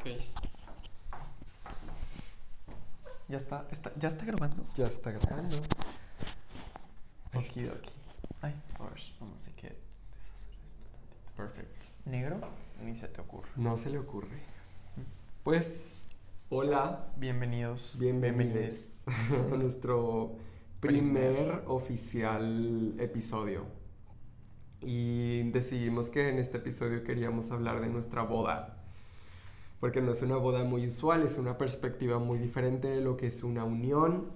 Ok. Ya está, está, ya está grabando. Ya está grabando. Aquí, aquí. Ay, a ver, vamos a que deshacer esto tantito. Perfecto. ¿Negro? Ni se te ocurre. No se le ocurre. Pues, hola, Bienvenidos. bienvenidos a nuestro primer Primer. oficial episodio. Y decidimos que en este episodio queríamos hablar de nuestra boda. Porque no es una boda muy usual, es una perspectiva muy diferente de lo que es una unión.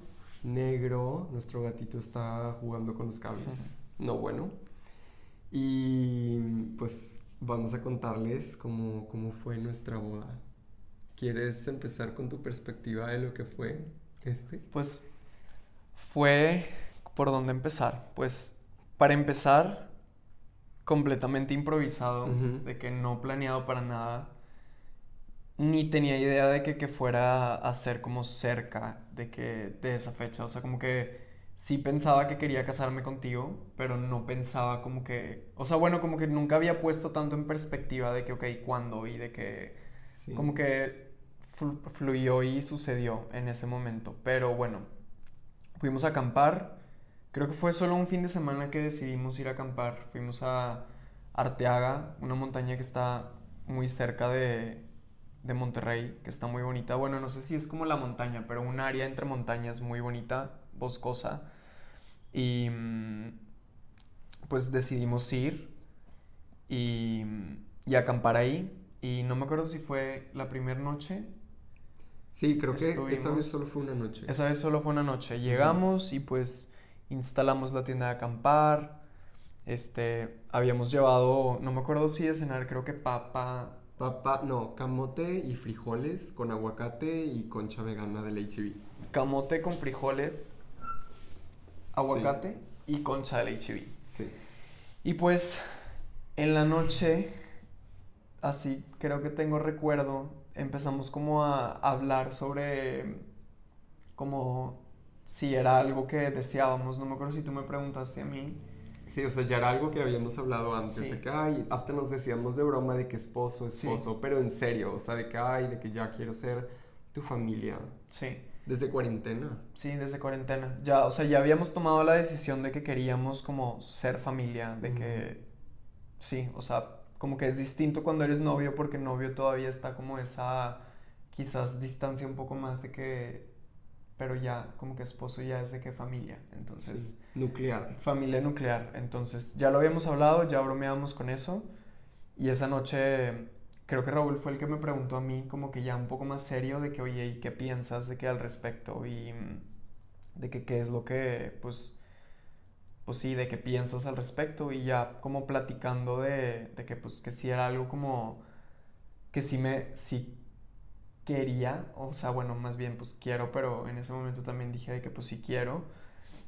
Negro, nuestro gatito está jugando con los cables. No bueno. Y pues vamos a contarles cómo, cómo fue nuestra boda. ¿Quieres empezar con tu perspectiva de lo que fue este? Pues fue por dónde empezar. Pues para empezar, completamente improvisado, Ujú. de que no planeado para nada. Ni tenía idea de que, que fuera a ser como cerca de que de esa fecha. O sea, como que sí pensaba que quería casarme contigo, pero no pensaba como que. O sea, bueno, como que nunca había puesto tanto en perspectiva de que, ok, ¿cuándo? Y de que. Sí. Como que flu- fluyó y sucedió en ese momento. Pero bueno, fuimos a acampar. Creo que fue solo un fin de semana que decidimos ir a acampar. Fuimos a Arteaga, una montaña que está muy cerca de, de Monterrey, que está muy bonita. Bueno, no sé si es como la montaña, pero un área entre montañas muy bonita, boscosa. Y mm, pues decidimos ir y, y acampar ahí. Y no me acuerdo si fue la primera noche. Sí, creo que esa vez solo fue una noche. Esa vez solo fue una noche. Llegamos y pues instalamos la tienda de acampar. Este, habíamos llevado, no me acuerdo si de cenar, creo que papa. Papa, no, camote y frijoles con aguacate y concha vegana del HB. Camote con frijoles, aguacate y concha del HB. Sí. Y pues en la noche, así creo que tengo recuerdo, empezamos como a hablar sobre como si era algo que deseábamos. No me acuerdo si tú me preguntaste a mí. Sí, o sea, ya era algo que habíamos hablado antes, Sí. de que, ay, hasta nos decíamos de broma de que esposo, Sí. esposo, pero en serio, o sea, de que, ay, de que ya quiero ser tu familia. Sí. Desde cuarentena. Sí, desde cuarentena. Ya, o sea, ya habíamos tomado la decisión de que queríamos como ser familia, de que sí, o sea, como que es distinto cuando eres novio porque novio todavía está como esa quizás distancia un poco más de que pero ya como que esposo ya es de que familia. Entonces, Sí. Nuclear. familia nuclear. Entonces, ya lo habíamos hablado, ya bromeábamos con eso. Y esa noche, creo que Raúl fue el que me preguntó a mí, como que ya un poco más serio, de que, oye, ¿y qué piensas de qué al respecto? Y mm, de que qué es lo que, pues, pues sí, de qué piensas al respecto. Y ya como platicando de, de que, pues, que sí era algo como, que sí me, sí quería, o sea, bueno, más bien, pues quiero, pero en ese momento también dije de que, pues sí quiero.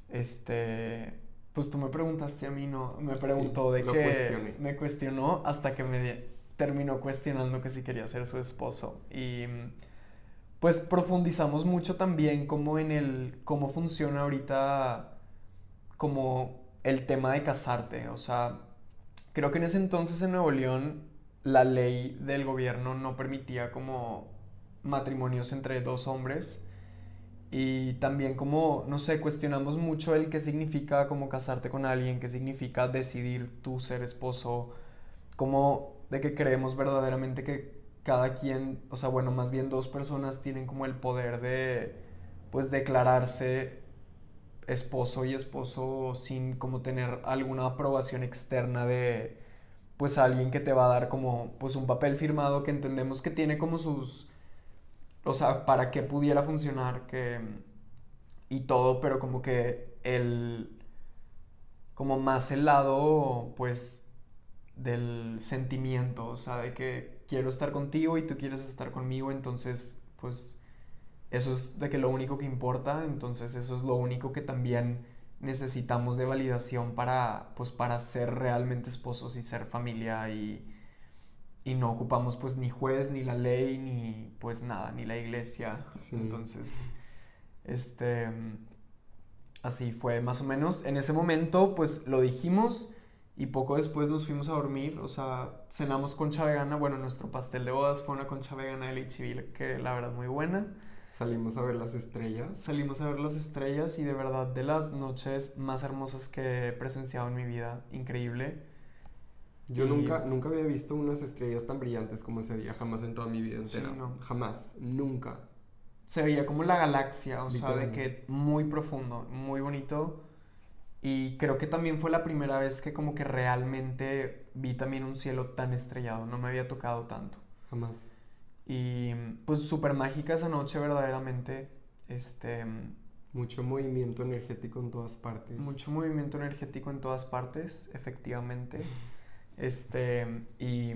Este, pues tú me preguntaste a mí, ¿no? Me preguntó de que cuestioné. me cuestionó hasta que me terminó cuestionando que si quería ser su esposo. Y mm, pues profundizamos mucho también como en el cómo funciona ahorita como el tema de casarte. O sea, creo que en ese entonces en Nuevo León la ley del gobierno no permitía como matrimonios entre dos hombres. Y también como, no sé, cuestionamos mucho el qué significa como casarte con alguien, qué significa decidir tú ser esposo, como de que creemos verdaderamente que cada quien, o sea, bueno, más bien dos personas tienen como el poder de, pues, declararse esposo y esposo sin como tener alguna aprobación externa de, pues, alguien que te va a dar como, pues, un papel firmado que entendemos que tiene como sus o sea, para que pudiera funcionar que y todo, pero como que el como más el lado pues del sentimiento, o sea, de que quiero estar contigo y tú quieres estar conmigo, entonces pues eso es de que lo único que importa, entonces eso es lo único que también necesitamos de validación para pues para ser realmente esposos y ser familia y y no ocupamos pues ni juez, ni la ley, ni pues nada, ni la iglesia. Sí. Entonces, este, así fue más o menos. En ese momento pues lo dijimos Y poco después nos fuimos a dormir, o sea, cenamos concha vegana. Bueno, nuestro pastel de bodas fue una concha vegana de Lichivil, que la verdad muy buena. Salimos a ver las estrellas. Salimos a ver las estrellas y de verdad de las noches más hermosas que he presenciado en mi vida, increíble. Yo nunca, nunca había visto unas estrellas tan brillantes como ese día, jamás en toda mi vida entera. Sí, no. Jamás, nunca. Se veía como la galaxia, o sea, de que muy profundo, muy bonito. Y creo que también fue la primera vez que como que realmente vi también un cielo tan estrellado, no me había tocado tanto. Jamás. Y pues súper mágica esa noche verdaderamente. Este, mucho movimiento energético en todas partes. Mucho movimiento energético en todas partes, efectivamente. Este, y,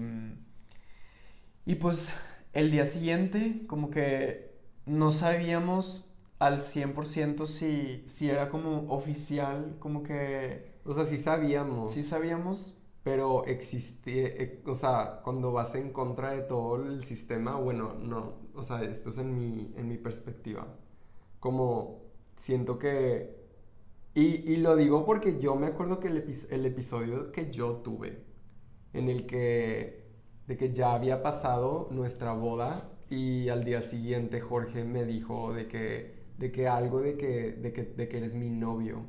y pues el día siguiente como que no sabíamos al 100% si, si era como oficial, como que... O sea, sí sabíamos. Sí sabíamos. Pero existe, eh, o sea, cuando vas en contra de todo el sistema, bueno, no, o sea, esto es en mi, en mi perspectiva. Como siento que... Y, y lo digo porque yo me acuerdo que el, el episodio que yo tuve, en el que, de que ya había pasado nuestra boda y al día siguiente Jorge me dijo de que de que algo de que, de que, de que eres mi novio.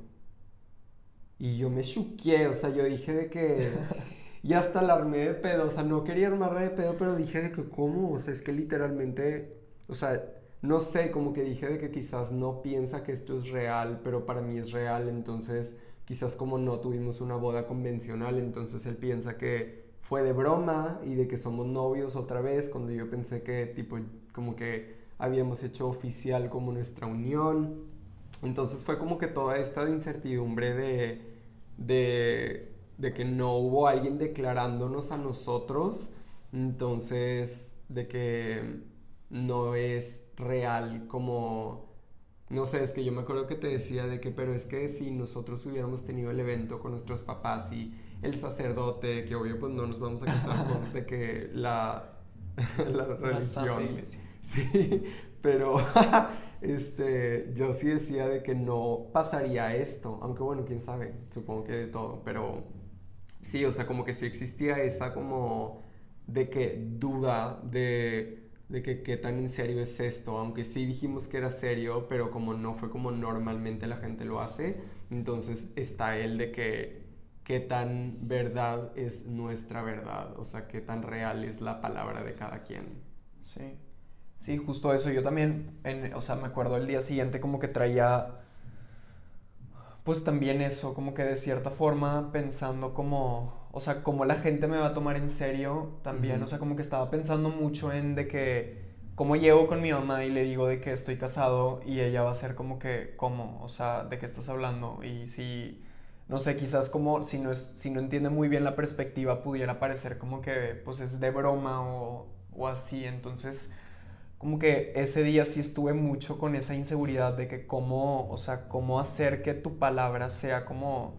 Y yo me chuqué, o sea, yo dije de que... Y hasta la armé de pedo, o sea, no quería armarla de pedo, pero dije de que, ¿cómo? O sea, es que literalmente, o sea, no sé, como que dije de que quizás no piensa que esto es real, pero para mí es real, entonces quizás como no tuvimos una boda convencional, entonces él piensa que fue de broma y de que somos novios otra vez, cuando yo pensé que tipo, como que habíamos hecho oficial como nuestra unión. Entonces fue como que toda esta incertidumbre de, de, de que no hubo alguien declarándonos a nosotros, entonces de que no es real como no sé, es que yo me acuerdo que te decía de que, pero es que si nosotros hubiéramos tenido el evento con nuestros papás y el sacerdote, que obvio pues no nos vamos a casar con de que la, la religión. Sí, pero este, yo sí decía de que no pasaría esto, aunque bueno, quién sabe, supongo que de todo, pero sí, o sea, como que sí existía esa como de que duda de, de que qué tan en serio es esto, aunque sí dijimos que era serio, pero como no fue como normalmente la gente lo hace, entonces está el de que qué tan verdad es nuestra verdad, o sea, qué tan real es la palabra de cada quien. Sí. Sí, justo eso. Yo también, o sea, me acuerdo el día siguiente como que traía, pues también eso, como que de cierta forma pensando como, o sea, como la gente me va a tomar en serio también, o sea, como que estaba pensando mucho en de que, como llego con mi mamá y le digo de que estoy casado y ella va a ser como que, ¿cómo? O sea, ¿de qué estás hablando? Y si, no sé, quizás como si no, es, si no entiende muy bien la perspectiva pudiera parecer como que, pues es de broma o, o así, entonces como que ese día sí estuve mucho con esa inseguridad de que cómo, o sea, cómo hacer que tu palabra sea como,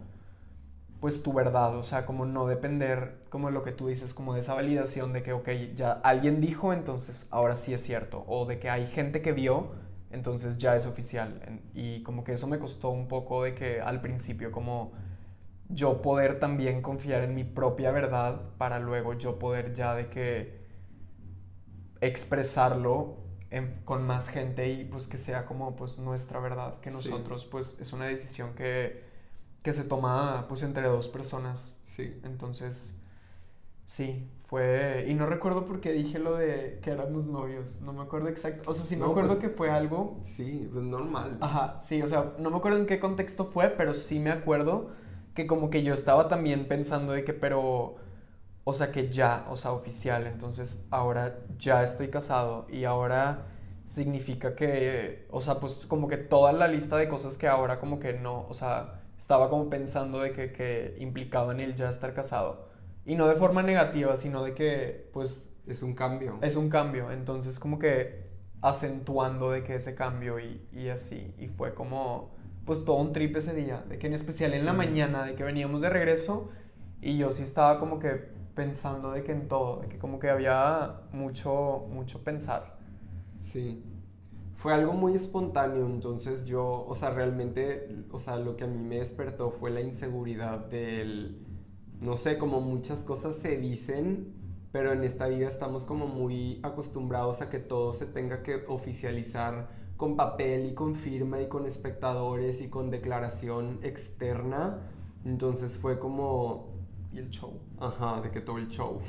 pues tu verdad, o sea, como no depender como lo que tú dices, como de esa validación de que, ok, ya alguien dijo, entonces ahora sí es cierto, o de que hay gente que vio, entonces ya es oficial. Y como que eso me costó un poco de que al principio como yo poder también confiar en mi propia verdad para luego yo poder ya de que expresarlo con más gente y pues que sea como pues nuestra verdad, que nosotros pues es una decisión que, que se toma pues entre dos personas. Sí. Entonces, sí, fue... Y no recuerdo por qué dije lo de que éramos novios, no me acuerdo exacto. O sea, sí me acuerdo pues, que fue algo... Sí, pues normal. Ajá, sí, o sea, no me acuerdo en qué contexto fue, pero sí me acuerdo que como que yo estaba también pensando de que, pero o sea que ya, o sea, oficial, entonces ahora ya estoy casado y ahora significa que, o sea, pues como que toda la lista de cosas que ahora como que no, o sea, estaba como pensando de que, que implicaban el ya estar casado. Y no de forma negativa, sino de que, pues... Es un cambio. Es un cambio, entonces como que acentuando de que ese cambio y, y así, y fue como, pues todo un trip ese día, de que en especial en la mañana, de que veníamos de regreso, y yo sí estaba como que pensando de que en todo, de que como que había mucho, mucho pensar. Sí. Fue algo muy espontáneo, entonces yo, o sea, realmente, o sea, lo que a mí me despertó fue la inseguridad del, no sé, como muchas cosas se dicen, pero en esta vida estamos como muy acostumbrados a que todo se tenga que oficializar con papel y con firma y con espectadores y con declaración externa. Entonces fue como... Y el show. Ajá, de que todo el show.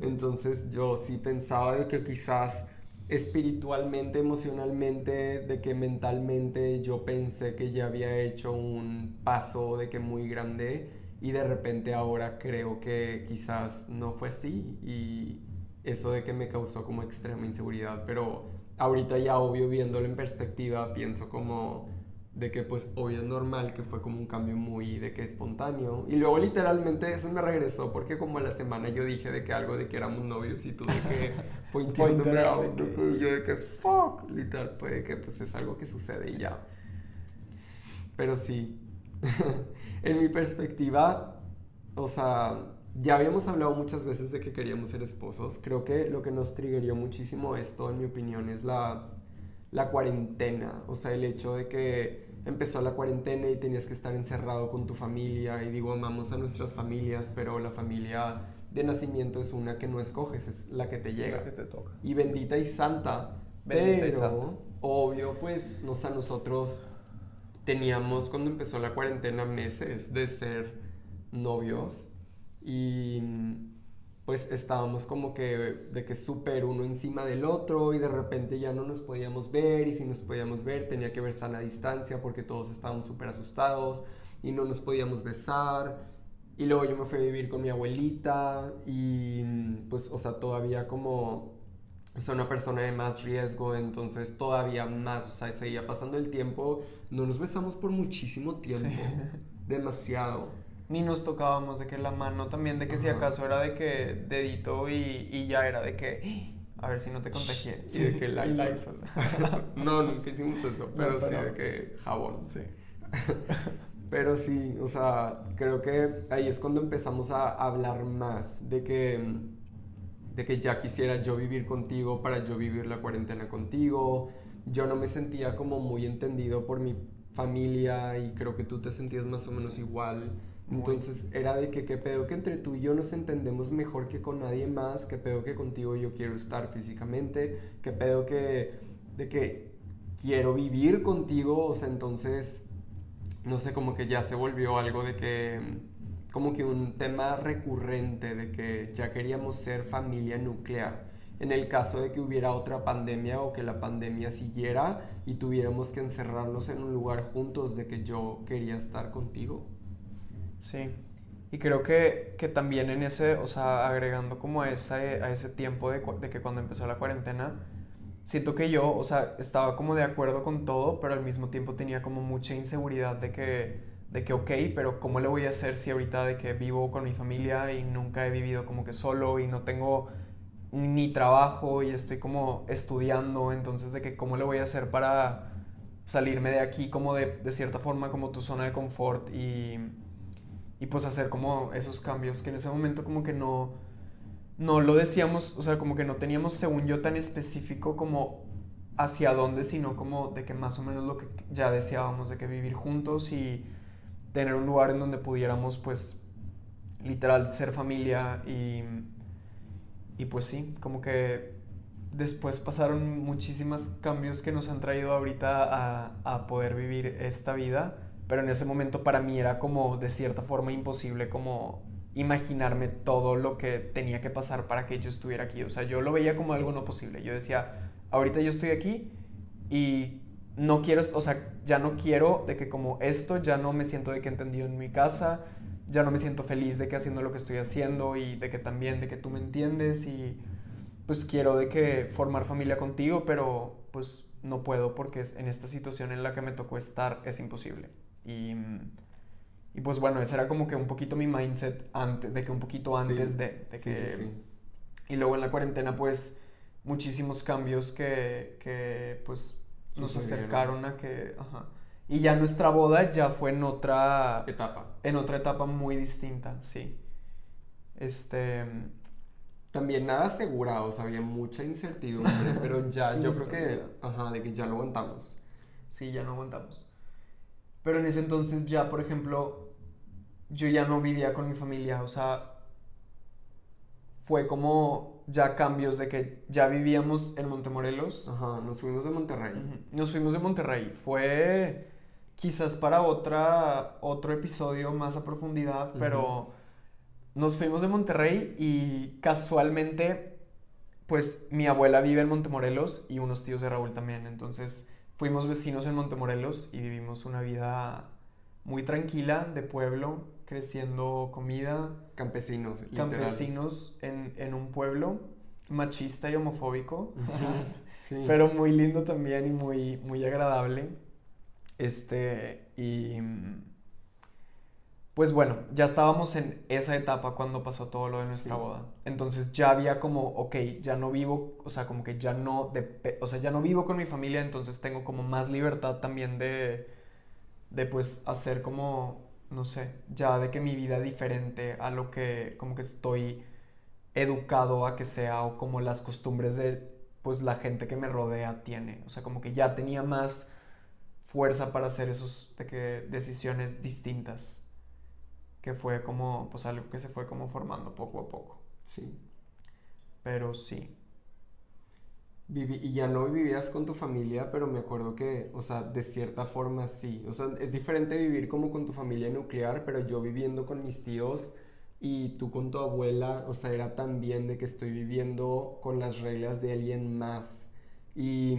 Entonces yo sí pensaba de que quizás espiritualmente, emocionalmente, de que mentalmente yo pensé que ya había hecho un paso de que muy grande y de repente ahora creo que quizás no fue así y eso de que me causó como extrema inseguridad, pero ahorita ya obvio viéndolo en perspectiva pienso como de que pues obvio es normal que fue como un cambio muy de que espontáneo. Y luego literalmente eso me regresó porque como a la semana yo dije de que algo de que éramos novios y tú de que pointeándome a que... yo de que fuck literal fue que pues es algo que sucede y ya. Pero sí. En mi perspectiva o sea ya habíamos hablado muchas veces de que queríamos ser esposos. Creo que lo que nos triggerió muchísimo esto en mi opinión es la la cuarentena, o sea, el hecho de que empezó la cuarentena y tenías que estar encerrado con tu familia, y digo, amamos a nuestras familias, pero la familia de nacimiento es una que no escoges, es la que te llega. que te toca. Y bendita y santa. Bendita pero, y santa. obvio, pues, no sé, nosotros teníamos cuando empezó la cuarentena meses de ser novios y pues estábamos como que de que súper uno encima del otro y de repente ya no nos podíamos ver y si nos podíamos ver tenía que ver sana distancia porque todos estábamos súper asustados y no nos podíamos besar. Y luego yo me fui a vivir con mi abuelita y pues o sea todavía como o sea, una persona de más riesgo, entonces todavía más, o sea, seguía pasando el tiempo, no nos besamos por muchísimo tiempo, demasiado ni nos tocábamos de que la mano también, de que si acaso era de que dedito y, y ya era de que a ver si no te contagié. Y de que Lysol. no, nunca hicimos eso, pero, sí de que jabón. Sí. pero sí, o sea, creo que ahí es cuando empezamos a hablar más de que, de que ya quisiera yo vivir contigo para yo vivir la cuarentena contigo. Yo no me sentía como muy entendido por mi familia y creo que tú te sentías más o menos igual entonces era de que qué pedo que entre tú y yo nos entendemos mejor que con nadie más, qué pedo que contigo yo quiero estar físicamente, qué pedo que de que quiero vivir contigo, o sea, entonces no sé, como que ya se volvió algo de que como que un tema recurrente de que ya queríamos ser familia nuclear. En el caso de que hubiera otra pandemia o que la pandemia siguiera y tuviéramos que encerrarnos en un lugar juntos de que yo quería estar contigo. Sí. Y creo que, que, también en ese, o sea, agregando como a ese, a ese tiempo de, de, que cuando empezó la cuarentena, siento que yo, o sea, estaba como de acuerdo con todo, pero al mismo tiempo tenía como mucha inseguridad de que, de que, ok, pero ¿cómo le voy a hacer si ahorita de que vivo con mi familia y nunca he vivido como que solo y no tengo ni trabajo y estoy como estudiando, entonces de que cómo le voy a hacer para salirme de aquí como de, de cierta forma como tu zona de confort y y pues hacer como esos cambios que en ese momento como que no, no lo decíamos, o sea, como que no teníamos, según yo, tan específico como hacia dónde, sino como de que más o menos lo que ya deseábamos, de que vivir juntos y tener un lugar en donde pudiéramos, pues, literal, ser familia y, y pues sí, como que después pasaron muchísimos cambios que nos han traído ahorita a, a poder vivir esta vida pero en ese momento para mí era como de cierta forma imposible como imaginarme todo lo que tenía que pasar para que yo estuviera aquí. O sea, yo lo veía como algo no posible. Yo decía, ahorita yo estoy aquí y no quiero, o sea, ya no quiero de que como esto, ya no me siento de que he entendido en mi casa, ya no me siento feliz de que haciendo lo que estoy haciendo y de que también de que tú me entiendes y pues quiero de que formar familia contigo, pero pues no puedo porque en esta situación en la que me tocó estar es imposible. Y, y pues bueno, ese era como que un poquito mi mindset antes, de que un poquito antes de, de, que... Sí, y luego en la cuarentena pues muchísimos cambios que, que pues nos acercaron a que... Ajá. Y ya nuestra boda ya fue en otra etapa. En otra etapa muy distinta, sí. Este... También nada asegurado, o sea, había mucha incertidumbre, pero ya, yo creo que, ajá, de que ya lo aguantamos. Sí, ya no aguantamos. Pero en ese entonces ya, por ejemplo, yo ya no vivía con mi familia, o sea, fue como ya cambios de que ya vivíamos en Montemorelos. Ajá, nos fuimos de Monterrey. Nos fuimos de Monterrey. Fue quizás para otra, otro episodio más a profundidad, pero nos fuimos de Monterrey y casualmente, pues mi abuela vive en Montemorelos y unos tíos de Raúl también. Entonces fuimos vecinos en Montemorelos y vivimos una vida muy tranquila de pueblo, creciendo comida. Campesinos, literal. Campesinos en, en, un pueblo machista y homofóbico, pero muy lindo también y muy, muy agradable. Este, y pues bueno, ya estábamos en esa etapa cuando pasó todo lo de nuestra boda. Entonces ya había como, ok, ya no vivo, o sea, como que ya no, de, o sea, ya no vivo con mi familia, entonces tengo como más libertad también de, de pues hacer como, no sé, ya de que mi vida diferente a lo que como que estoy educado a que sea o como las costumbres de pues la gente que me rodea tiene. O sea, como que ya tenía más fuerza para hacer esos de que decisiones distintas. Que fue como, pues algo que se fue como formando poco a poco. Sí. Pero sí. Viví, y ya no vivías con tu familia, pero me acuerdo que, o sea, de cierta forma sí. O sea, es diferente vivir como con tu familia nuclear, pero yo viviendo con mis tíos y tú con tu abuela, o sea, era también de que estoy viviendo con las reglas de alguien más. Y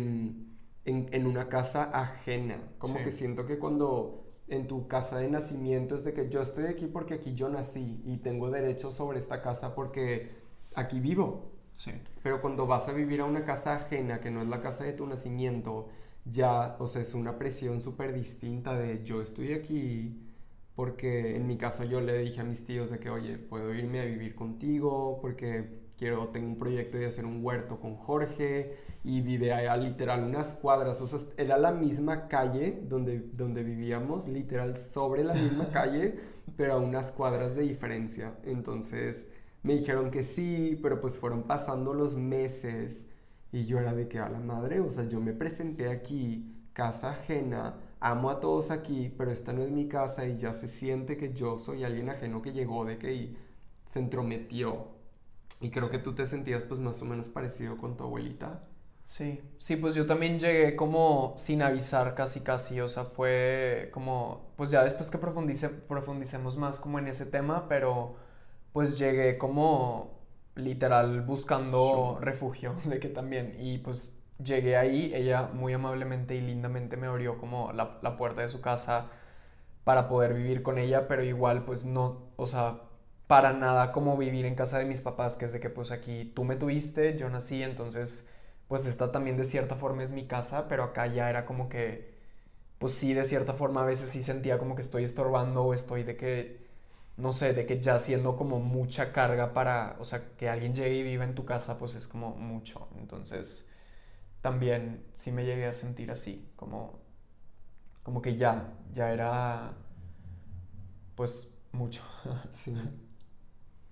en, una casa ajena. Como que siento que cuando en tu casa de nacimiento es de que yo estoy aquí porque aquí yo nací y tengo derecho sobre esta casa porque aquí vivo. Sí. Pero cuando vas a vivir a una casa ajena, que no es la casa de tu nacimiento, ya, o sea, es una presión súper distinta de yo estoy aquí porque en mi caso yo le dije a mis tíos de que, oye, puedo irme a vivir contigo porque quiero, tengo un proyecto de hacer un huerto con Jorge y vive allá literal unas cuadras, o sea, era la misma calle donde, donde vivíamos, literal sobre la misma calle, pero a unas cuadras de diferencia. Entonces me dijeron que sí, pero pues fueron pasando los meses y yo era de que a la madre, o sea, yo me presenté aquí, casa ajena, amo a todos aquí, pero esta no es mi casa y ya se siente que yo soy alguien ajeno que llegó de que se entrometió. Y creo que tú te sentías pues más o menos parecido con tu abuelita. Sí, sí, pues yo también llegué como sin avisar casi casi, o sea, fue como, pues ya después que profundice, profundicemos más como en ese tema, pero pues llegué como literal buscando refugio, de que también, y pues llegué ahí, ella muy amablemente y lindamente me abrió como la, la puerta de su casa para poder vivir con ella, pero igual pues no, o sea, para nada como vivir en casa de mis papás, que es de que pues aquí tú me tuviste, yo nací, entonces pues esta también de cierta forma es mi casa, pero acá ya era como que, pues sí, de cierta forma a veces sí sentía como que estoy estorbando o estoy de que, no sé, de que ya siendo como mucha carga para, o sea, que alguien llegue y viva en tu casa, pues es como mucho. Entonces, también sí me llegué a sentir así, como, como que ya, ya era, pues, mucho. Sí.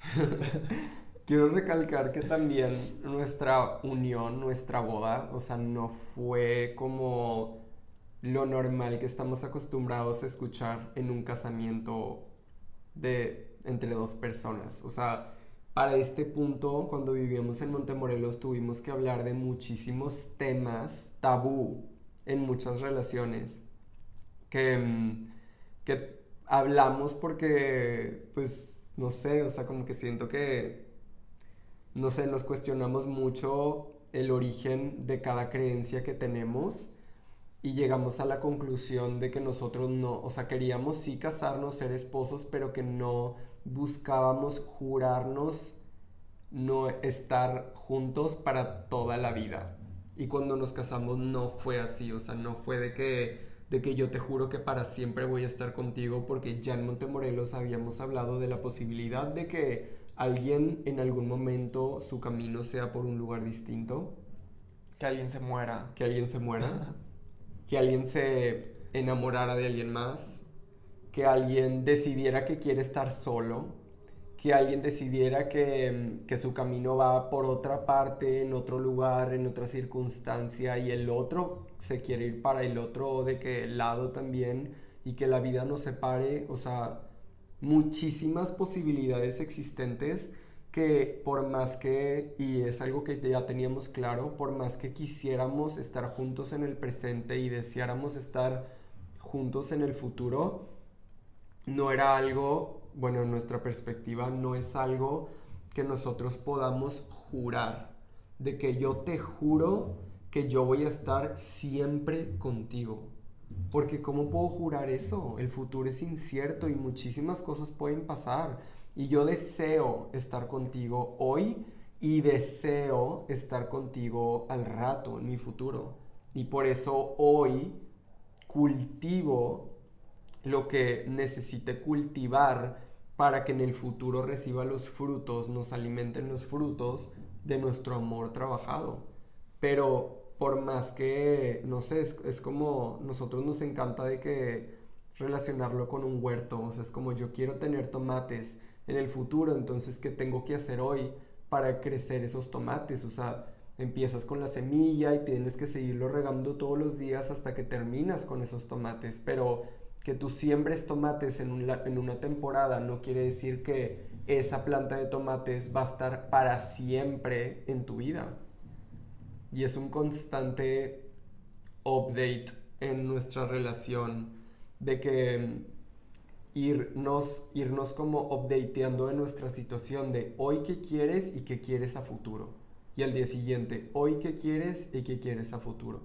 Quiero recalcar que también nuestra unión, nuestra boda, o sea, no fue como lo normal que estamos acostumbrados a escuchar en un casamiento de entre dos personas. O sea, para este punto, cuando vivíamos en Montemorelos, tuvimos que hablar de muchísimos temas tabú en muchas relaciones que, mm, que hablamos porque, pues, no sé, o sea, como que siento que no sé, nos cuestionamos mucho el origen de cada creencia que tenemos y llegamos a la conclusión de que nosotros no, o sea, queríamos sí casarnos, ser esposos, pero que no buscábamos jurarnos no estar juntos para toda la vida. Y cuando nos casamos no fue así, o sea, no fue de que de que yo te juro que para siempre voy a estar contigo porque ya en Montemorelos habíamos hablado de la posibilidad de que alguien en algún momento su camino sea por un lugar distinto. Que alguien se muera. Que alguien se muera. que alguien se enamorara de alguien más. Que alguien decidiera que quiere estar solo. Que alguien decidiera que, que su camino va por otra parte, en otro lugar, en otra circunstancia, y el otro se quiere ir para el otro de que lado también, y que la vida nos separe, o sea, muchísimas posibilidades existentes que por más que, y es algo que ya teníamos claro, por más que quisiéramos estar juntos en el presente y deseáramos estar juntos en el futuro, no era algo, bueno, en nuestra perspectiva, no es algo que nosotros podamos jurar, de que yo te juro que yo voy a estar siempre contigo. Porque ¿cómo puedo jurar eso? El futuro es incierto y muchísimas cosas pueden pasar. Y yo deseo estar contigo hoy y deseo estar contigo al rato, en mi futuro. Y por eso hoy cultivo lo que necesite cultivar para que en el futuro reciba los frutos, nos alimenten los frutos de nuestro amor trabajado. Pero por más que, no sé, es, es como nosotros nos encanta de que relacionarlo con un huerto, o sea, es como yo quiero tener tomates, en el futuro. Entonces, ¿qué tengo que hacer hoy para crecer esos tomates? O sea, empiezas con la semilla y tienes que seguirlo regando todos los días hasta que terminas con esos tomates. Pero que tú siembres tomates en, en una temporada no quiere decir que esa planta de tomates va a estar para siempre en tu vida. Y es un constante update en nuestra relación de que irnos, irnos como updateando de nuestra situación de hoy qué quieres y qué quieres a futuro. Y al día siguiente, hoy qué quieres y qué quieres a futuro.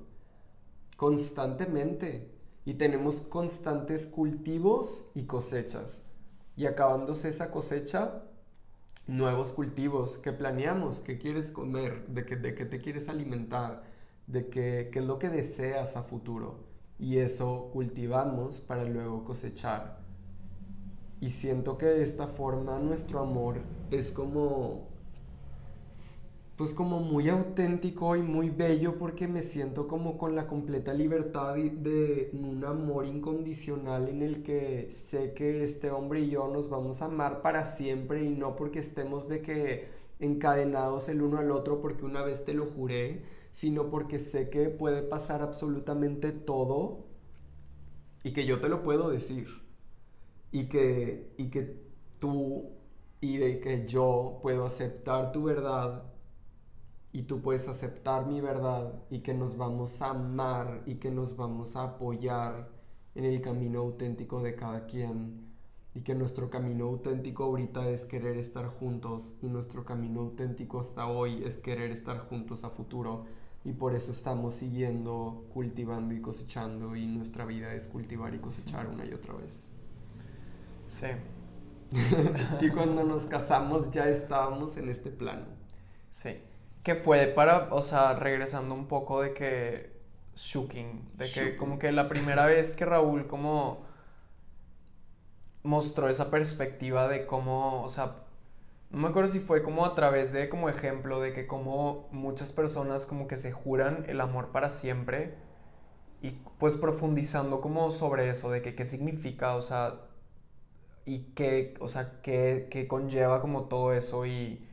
Constantemente. Y tenemos constantes cultivos y cosechas. Y acabándose esa cosecha, nuevos cultivos. Que planeamos, qué quieres comer, de qué, de qué te quieres alimentar, de qué, qué es lo que deseas a futuro. Y eso cultivamos para luego cosechar. Y siento que de esta forma nuestro amor es como pues como muy auténtico y muy bello porque me siento como con la completa libertad de un amor incondicional en el que sé que este hombre y yo nos vamos a amar para siempre y no porque estemos de que encadenados el uno al otro porque una vez te lo juré, sino porque sé que puede pasar absolutamente todo y que yo te lo puedo decir. Y que, y que tú y de que yo puedo aceptar tu verdad y tú puedes aceptar mi verdad y que nos vamos a amar y que nos vamos a apoyar en el camino auténtico de cada quien y que nuestro camino auténtico ahorita es querer estar juntos y nuestro camino auténtico hasta hoy es querer estar juntos a futuro y por eso estamos siguiendo cultivando y cosechando y nuestra vida es cultivar y cosechar una y otra vez. Sí. y cuando nos casamos ya estábamos en este plano. Sí. Que fue para, o sea, regresando un poco de que shooking, de que como que la primera vez que Raúl como mostró esa perspectiva de cómo, o sea, no me acuerdo si fue como a través de como ejemplo de que como muchas personas como que se juran el amor para siempre y pues profundizando como sobre eso, de que qué significa, o sea, y qué, o sea, qué, conlleva como todo eso y,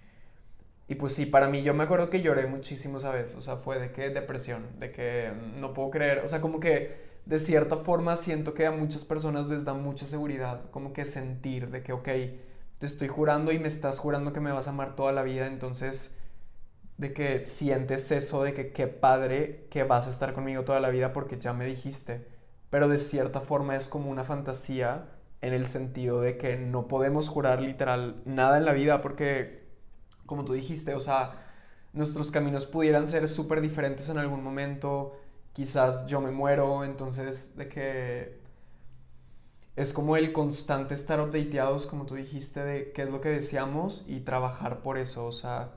y pues sí, para mí yo me acuerdo que lloré muchísimo esa vez, o sea, fue de que depresión, de que no puedo creer, o sea, como que de cierta forma siento que a muchas personas les da mucha seguridad, como que sentir de que, ok, te estoy jurando y me estás jurando que me vas a amar toda la vida, entonces de que sientes eso de que qué padre que vas a estar conmigo toda la vida porque ya me dijiste, pero de cierta forma es como una fantasía en el sentido de que no podemos jurar literal nada en la vida porque, como tú dijiste, o sea, nuestros caminos pudieran ser súper diferentes en algún momento, quizás yo me muero, entonces de que es como el constante estar updateados, como tú dijiste, de qué es lo que deseamos y trabajar por eso, o sea,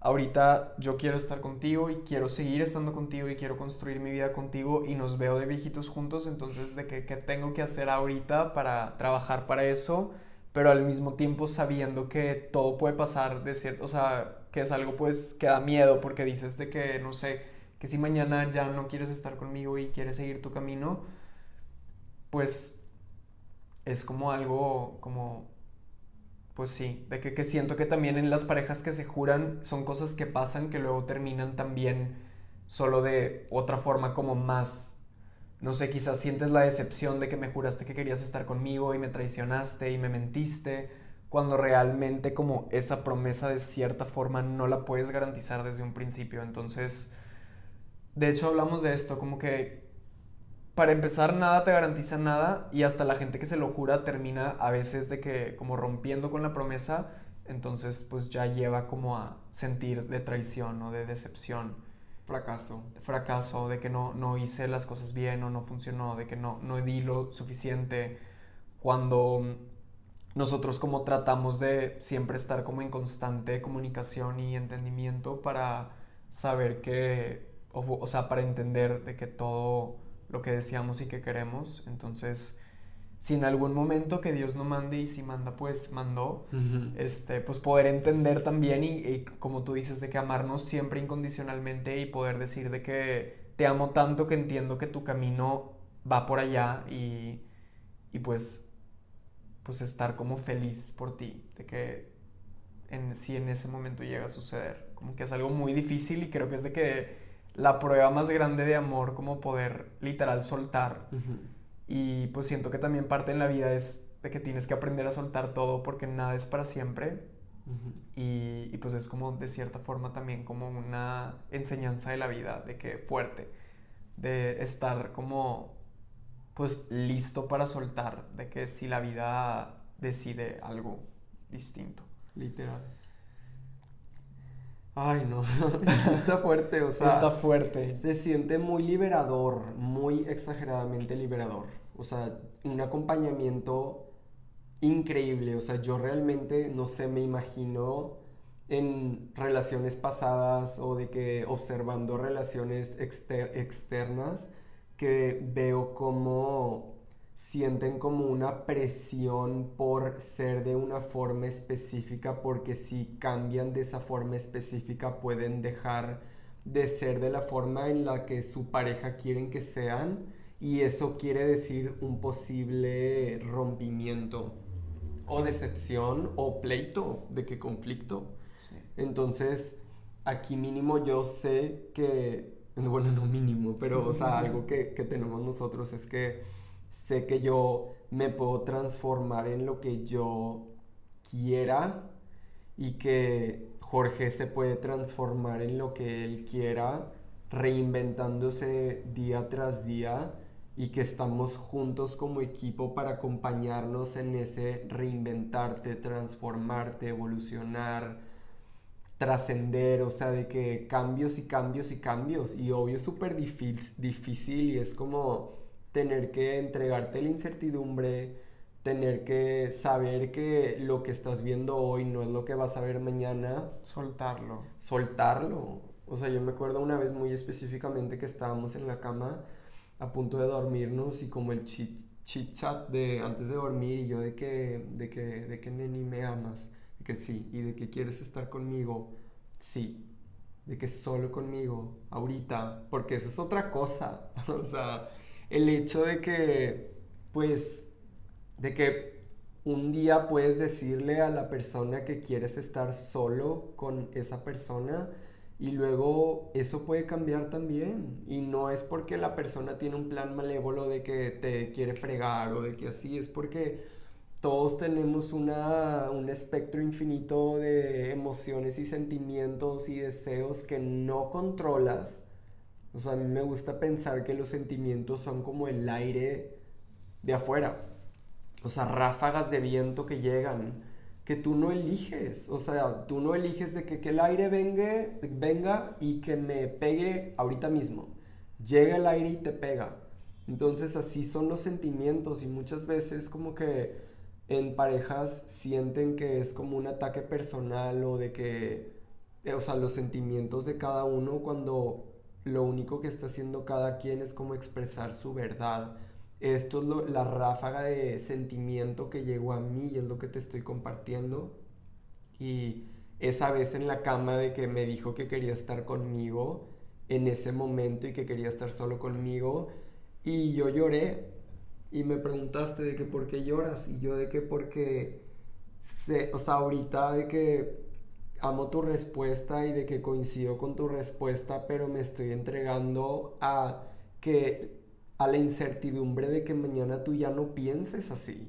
ahorita yo quiero estar contigo y quiero seguir estando contigo y quiero construir mi vida contigo y nos veo de viejitos juntos, entonces de qué, tengo que hacer ahorita para trabajar para eso, pero al mismo tiempo sabiendo que todo puede pasar de cierto, o sea, que es algo pues que da miedo porque dices de que, no sé, que si mañana ya no quieres estar conmigo y quieres seguir tu camino, pues es como algo como pues sí, de que, siento que también en las parejas que se juran son cosas que pasan que luego terminan también solo de otra forma como más no sé, quizás sientes la decepción de que me juraste que querías estar conmigo y me traicionaste y me mentiste, cuando realmente como esa promesa de cierta forma no la puedes garantizar desde un principio. Entonces, de hecho hablamos de esto, como que para empezar nada te garantiza nada y hasta la gente que se lo jura termina a veces de que como rompiendo con la promesa, entonces pues ya lleva como a sentir de traición o de decepción. Fracaso. Fracaso, de que no, no hice las cosas bien o no funcionó, de que no, no di lo suficiente. Cuando nosotros como tratamos de siempre estar como en constante comunicación y entendimiento para saber que, o, o sea, para entender de que todo lo que deseamos y que queremos, entonces si en algún momento que Dios no mande y si manda, pues mandó, este, pues poder entender también y, como tú dices, de que amarnos siempre incondicionalmente y poder decir de que te amo tanto que entiendo que tu camino va por allá y, y pues, pues estar como feliz por ti, de que en, si en ese momento llega a suceder, como que es algo muy difícil y creo que es de que la prueba más grande de amor, como poder literal soltar. Y pues siento que también parte en la vida es de que tienes que aprender a soltar todo porque nada es para siempre. y, y, pues es como de cierta forma también como una enseñanza de la vida, de que fuerte, de estar como pues listo para soltar, de que si la vida decide algo distinto. Literal. Ay, no, está fuerte, o sea. Está fuerte. Se siente muy liberador, muy exageradamente liberador o sea, un acompañamiento increíble, o sea, yo realmente, no sé, me imagino en relaciones pasadas o de que observando relaciones externas, que veo como sienten como una presión por ser de una forma específica, porque si cambian de esa forma específica pueden dejar de ser de la forma en la que su pareja quieren que sean y eso quiere decir un posible rompimiento o decepción o pleito, de qué conflicto. Entonces, aquí mínimo yo sé que, bueno, no mínimo, pero o sea, algo que, que tenemos nosotros es que sé que yo me puedo transformar en lo que yo quiera y que Jorge se puede transformar en lo que él quiera, reinventándose día tras día y que estamos juntos como equipo para acompañarnos en ese reinventarte, transformarte, evolucionar, trascender, o sea, de que cambios y cambios y cambios. Y obvio es súper difícil y es como tener que entregarte la incertidumbre, tener que saber que lo que estás viendo hoy no es lo que vas a ver mañana. Soltarlo. Soltarlo. O sea, yo me acuerdo una vez muy específicamente que estábamos en la cama a punto de dormirnos y como el chit, chat de antes de dormir y yo de que, de que, de que Neni me amas, de que sí, y de que quieres estar conmigo, sí, de que solo conmigo, ahorita, porque eso es otra cosa, o sea, el hecho de que, pues, de que un día puedes decirle a la persona que quieres estar solo con esa persona, y luego eso puede cambiar también. Y no es porque la persona tiene un plan malévolo de que te quiere fregar o de que así, es porque todos tenemos una, un espectro infinito de emociones y sentimientos y deseos que no controlas. O sea, a mí me gusta pensar que los sentimientos son como el aire de afuera. O sea, ráfagas de viento que llegan que tú no eliges. O sea, tú no eliges de que, que el aire venga, venga y que me pegue ahorita mismo. Llega el aire y te pega. Entonces así son los sentimientos y muchas veces como que en parejas sienten que es como un ataque personal o de que, eh, o sea, los sentimientos de cada uno cuando lo único que está haciendo cada quien es como expresar su verdad esto es la ráfaga de sentimiento que llegó a mí y es lo que te estoy compartiendo. Y esa vez en la cama de que me dijo que quería estar conmigo en ese momento y que quería estar solo conmigo. Y yo lloré y me preguntaste de que por qué lloras y yo de que porque, o sea, ahorita de que amo tu respuesta y de que coincido con tu respuesta, pero me estoy entregando a que a la incertidumbre de que mañana tú ya no pienses así.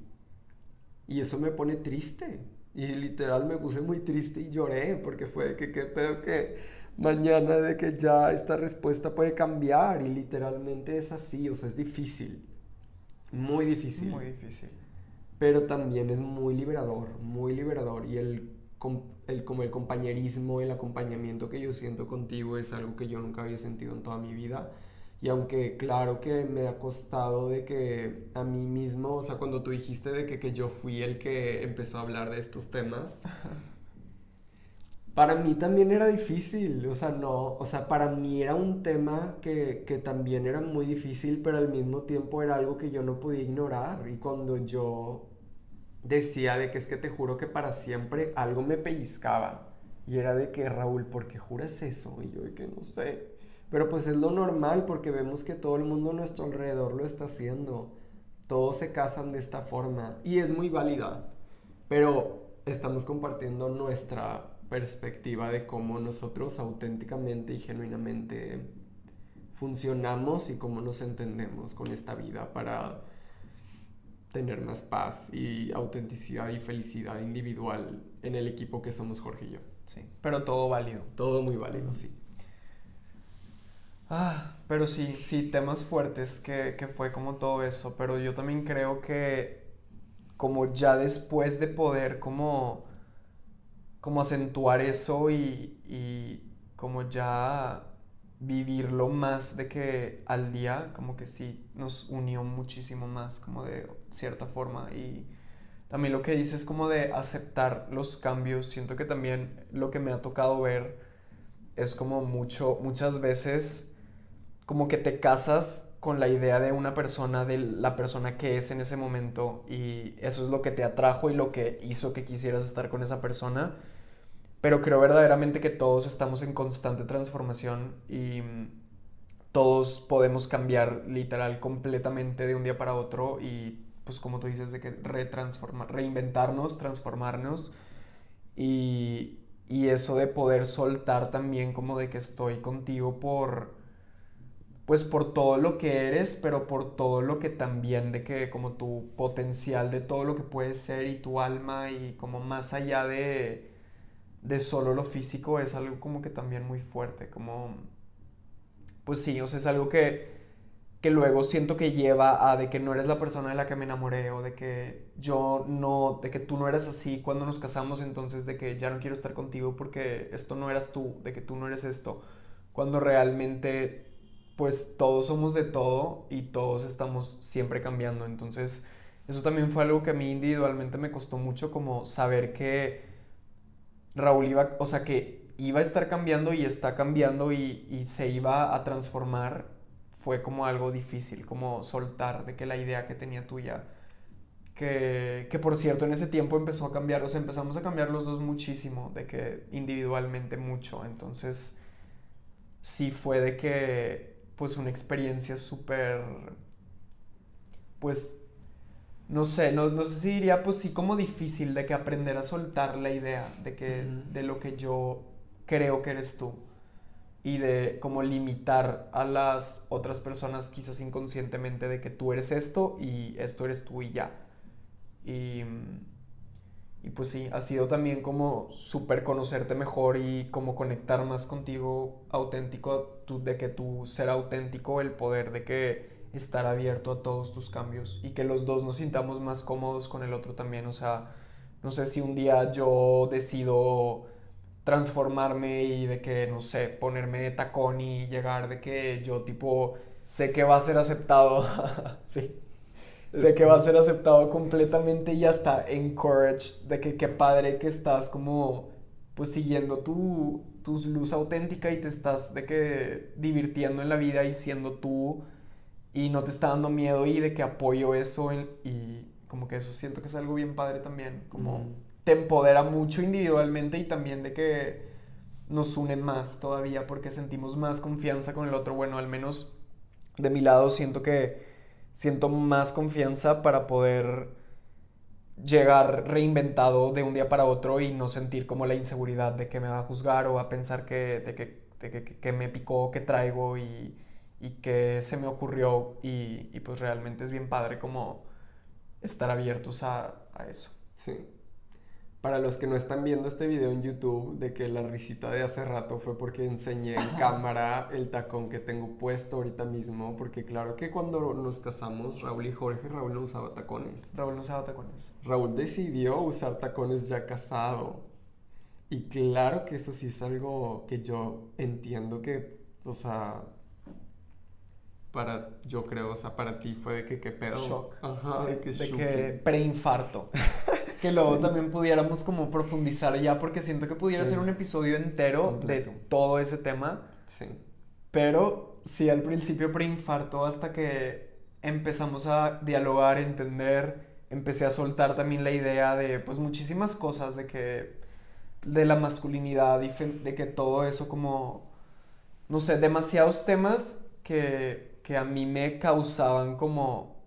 Y eso me pone triste. Y literal me puse muy triste y lloré porque fue de que qué pedo que mañana de que ya esta respuesta puede cambiar y literalmente es así, o sea, es difícil. Muy difícil. Muy difícil. Pero también es muy liberador, muy liberador y el, el como el compañerismo, el acompañamiento que yo siento contigo es algo que yo nunca había sentido en toda mi vida y aunque claro que me ha costado de que a mí mismo, o sea, cuando tú dijiste de que, que yo fui el que empezó a hablar de estos temas, para mí también era difícil, o sea, no, o sea, para mí era un tema que, que también era muy difícil, pero al mismo tiempo era algo que yo no podía ignorar. Y cuando yo decía de que es que te juro que para siempre algo me pellizcaba, y era de que Raúl, ¿por qué juras eso? Y yo de que no sé. Pero pues es lo normal porque vemos que todo el mundo a nuestro alrededor lo está haciendo. Todos se casan de esta forma y es muy válida. Pero estamos compartiendo nuestra perspectiva de cómo nosotros auténticamente y genuinamente funcionamos y cómo nos entendemos con esta vida para tener más paz y autenticidad y felicidad individual en el equipo que somos Jorge y yo. Sí, pero todo válido. Todo muy válido, sí. Ah, pero sí, sí, temas fuertes que, que fue como todo eso, pero yo también creo que como ya después de poder como, como acentuar eso y, y como ya vivirlo más de que al día, como que sí nos unió muchísimo más, como de cierta forma. Y también lo que dices como de aceptar los cambios, siento que también lo que me ha tocado ver es como mucho, muchas veces como que te casas con la idea de una persona, de la persona que es en ese momento y eso es lo que te atrajo y lo que hizo que quisieras estar con esa persona. Pero creo verdaderamente que todos estamos en constante transformación y todos podemos cambiar literal completamente de un día para otro y pues como tú dices de que retransformar, reinventarnos, transformarnos y, y eso de poder soltar también como de que estoy contigo por pues por todo lo que eres, pero por todo lo que también de que como tu potencial de todo lo que puedes ser y tu alma y como más allá de, de solo lo físico es algo como que también muy fuerte, como pues sí, o sea, es algo que, que luego siento que lleva a de que no eres la persona de la que me enamoré o de que yo no, de que tú no eres así cuando nos casamos, entonces de que ya no quiero estar contigo porque esto no eras tú, de que tú no eres esto, cuando realmente pues todos somos de todo y todos estamos siempre cambiando. Entonces, eso también fue algo que a mí individualmente me costó mucho como saber que Raúl iba, o sea, que iba a estar cambiando y está cambiando y, se iba a transformar. Fue como algo difícil, como soltar de que la idea que tenía tuya, que, que por cierto en ese tiempo empezó a cambiar, o sea, empezamos a cambiar los dos muchísimo, de que individualmente mucho. Entonces, sí fue de que pues una experiencia súper, pues, no sé, no, no, sé si diría, pues sí, como difícil de que aprender a soltar la idea de que, de lo que yo creo que eres tú y de como limitar a las otras personas quizás inconscientemente de que tú eres esto y esto eres tú y ya. Y y pues sí, ha sido también como súper conocerte mejor y como conectar más contigo auténtico, de que tu ser auténtico, el poder de que estar abierto a todos tus cambios y que los dos nos sintamos más cómodos con el otro también. O sea, no sé si un día yo decido transformarme y de que, no sé, ponerme de tacón y llegar de que yo tipo sé que va a ser aceptado. sí sé que va a ser aceptado completamente y hasta encouraged de que qué padre que estás como pues siguiendo tu, tu luz auténtica y te estás de que divirtiendo en la vida y siendo tú y no te está dando miedo y de que apoyo eso y como que eso siento que es algo bien padre también, como te empodera mucho individualmente y también de que nos une más todavía porque sentimos más confianza con el otro, bueno, al menos de mi lado siento que siento más confianza para poder llegar reinventado de un día para otro y no sentir como la inseguridad de que me va a juzgar o a pensar que, de que, que, me picó, que traigo y, y qué se me ocurrió y, y pues realmente es bien padre como estar abiertos a, a eso. Sí. Para los que no están viendo este video en YouTube, de que la risita de hace rato fue porque enseñé en cámara el tacón que tengo puesto ahorita mismo, porque claro que cuando nos casamos, Raúl y Jorge, Raúl no usaba tacones. Raúl no usaba tacones. Raúl decidió usar tacones ya casado. Y claro que eso sí es algo que yo entiendo que, o sea, para, yo creo, o sea, para ti fue de que qué pedo. Shock. Ajá, Sí, de que de shock. que preinfarto. que luego también pudiéramos como profundizar ya, porque siento que pudiera Sí. ser un episodio entero Completo. de todo ese tema. Sí. Pero sí, al principio preinfarto hasta que empezamos a dialogar, entender, empecé a soltar también la idea de pues muchísimas cosas de que de la masculinidad y de que todo eso como no sé, demasiados temas que, que a mí me causaban como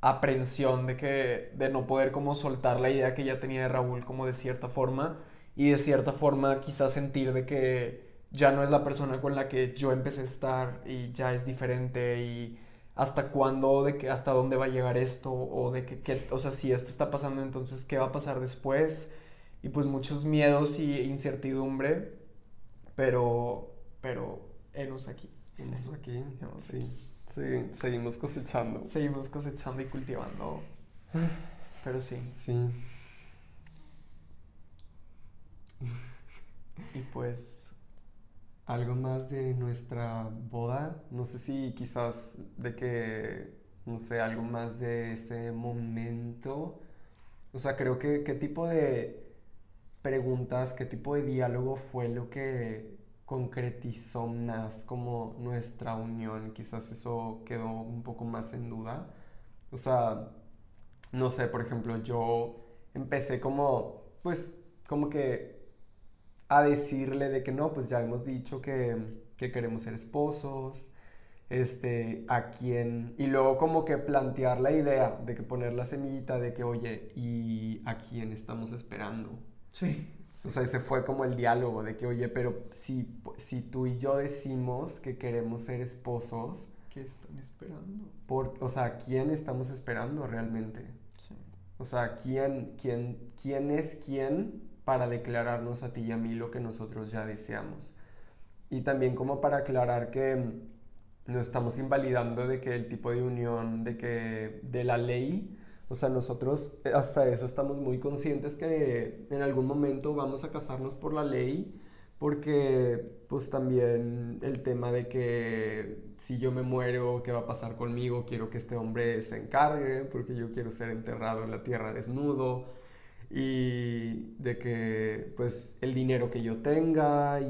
aprensión de que de no poder como soltar la idea que ya tenía de Raúl como de cierta forma y de cierta forma quizás sentir de que ya no es la persona con la que yo empecé a estar y ya es diferente y hasta cuándo, de que hasta dónde va a llegar esto o de que, que- o sea, si esto está pasando, entonces qué va a pasar después y pues muchos miedos y incertidumbre, pero, pero, enos aquí. Estamos aquí. Estamos Sí. Sí, seguimos cosechando. Seguimos cosechando y cultivando, pero sí, Sí. y pues Algo más de nuestra boda. No sé si quizás de que, no sé, algo más de ese momento. O sea, creo que qué tipo de preguntas, qué tipo de diálogo fue lo que concretizó más como nuestra unión. Quizás eso quedó un poco más en duda. O sea, no sé, por ejemplo, yo empecé como, pues, como que a decirle de que no, pues ya hemos dicho que, que queremos ser esposos, este, a quién, y luego como que plantear la idea de que poner la semillita de que, oye, ¿y a quién estamos esperando? sí, O sea, ese fue como el diálogo de que, oye, pero si, si tú y yo decimos que queremos ser esposos, ¿qué están esperando? por, o sea, ¿a quién estamos esperando realmente? Sí. O sea, ¿quién, quién, quién es quién para declararnos a ti y a mí lo que nosotros ya deseamos? Y también como para aclarar que mm, no estamos invalidando de que el tipo de unión, de que de la ley, o sea, nosotros eh, hasta eso estamos muy conscientes que en algún momento vamos a casarnos por la ley, porque pues también el tema de que si yo me muero, ¿qué va a pasar conmigo? Quiero que este hombre se encargue, porque yo quiero ser enterrado en la tierra desnudo y de que pues el dinero que yo tenga y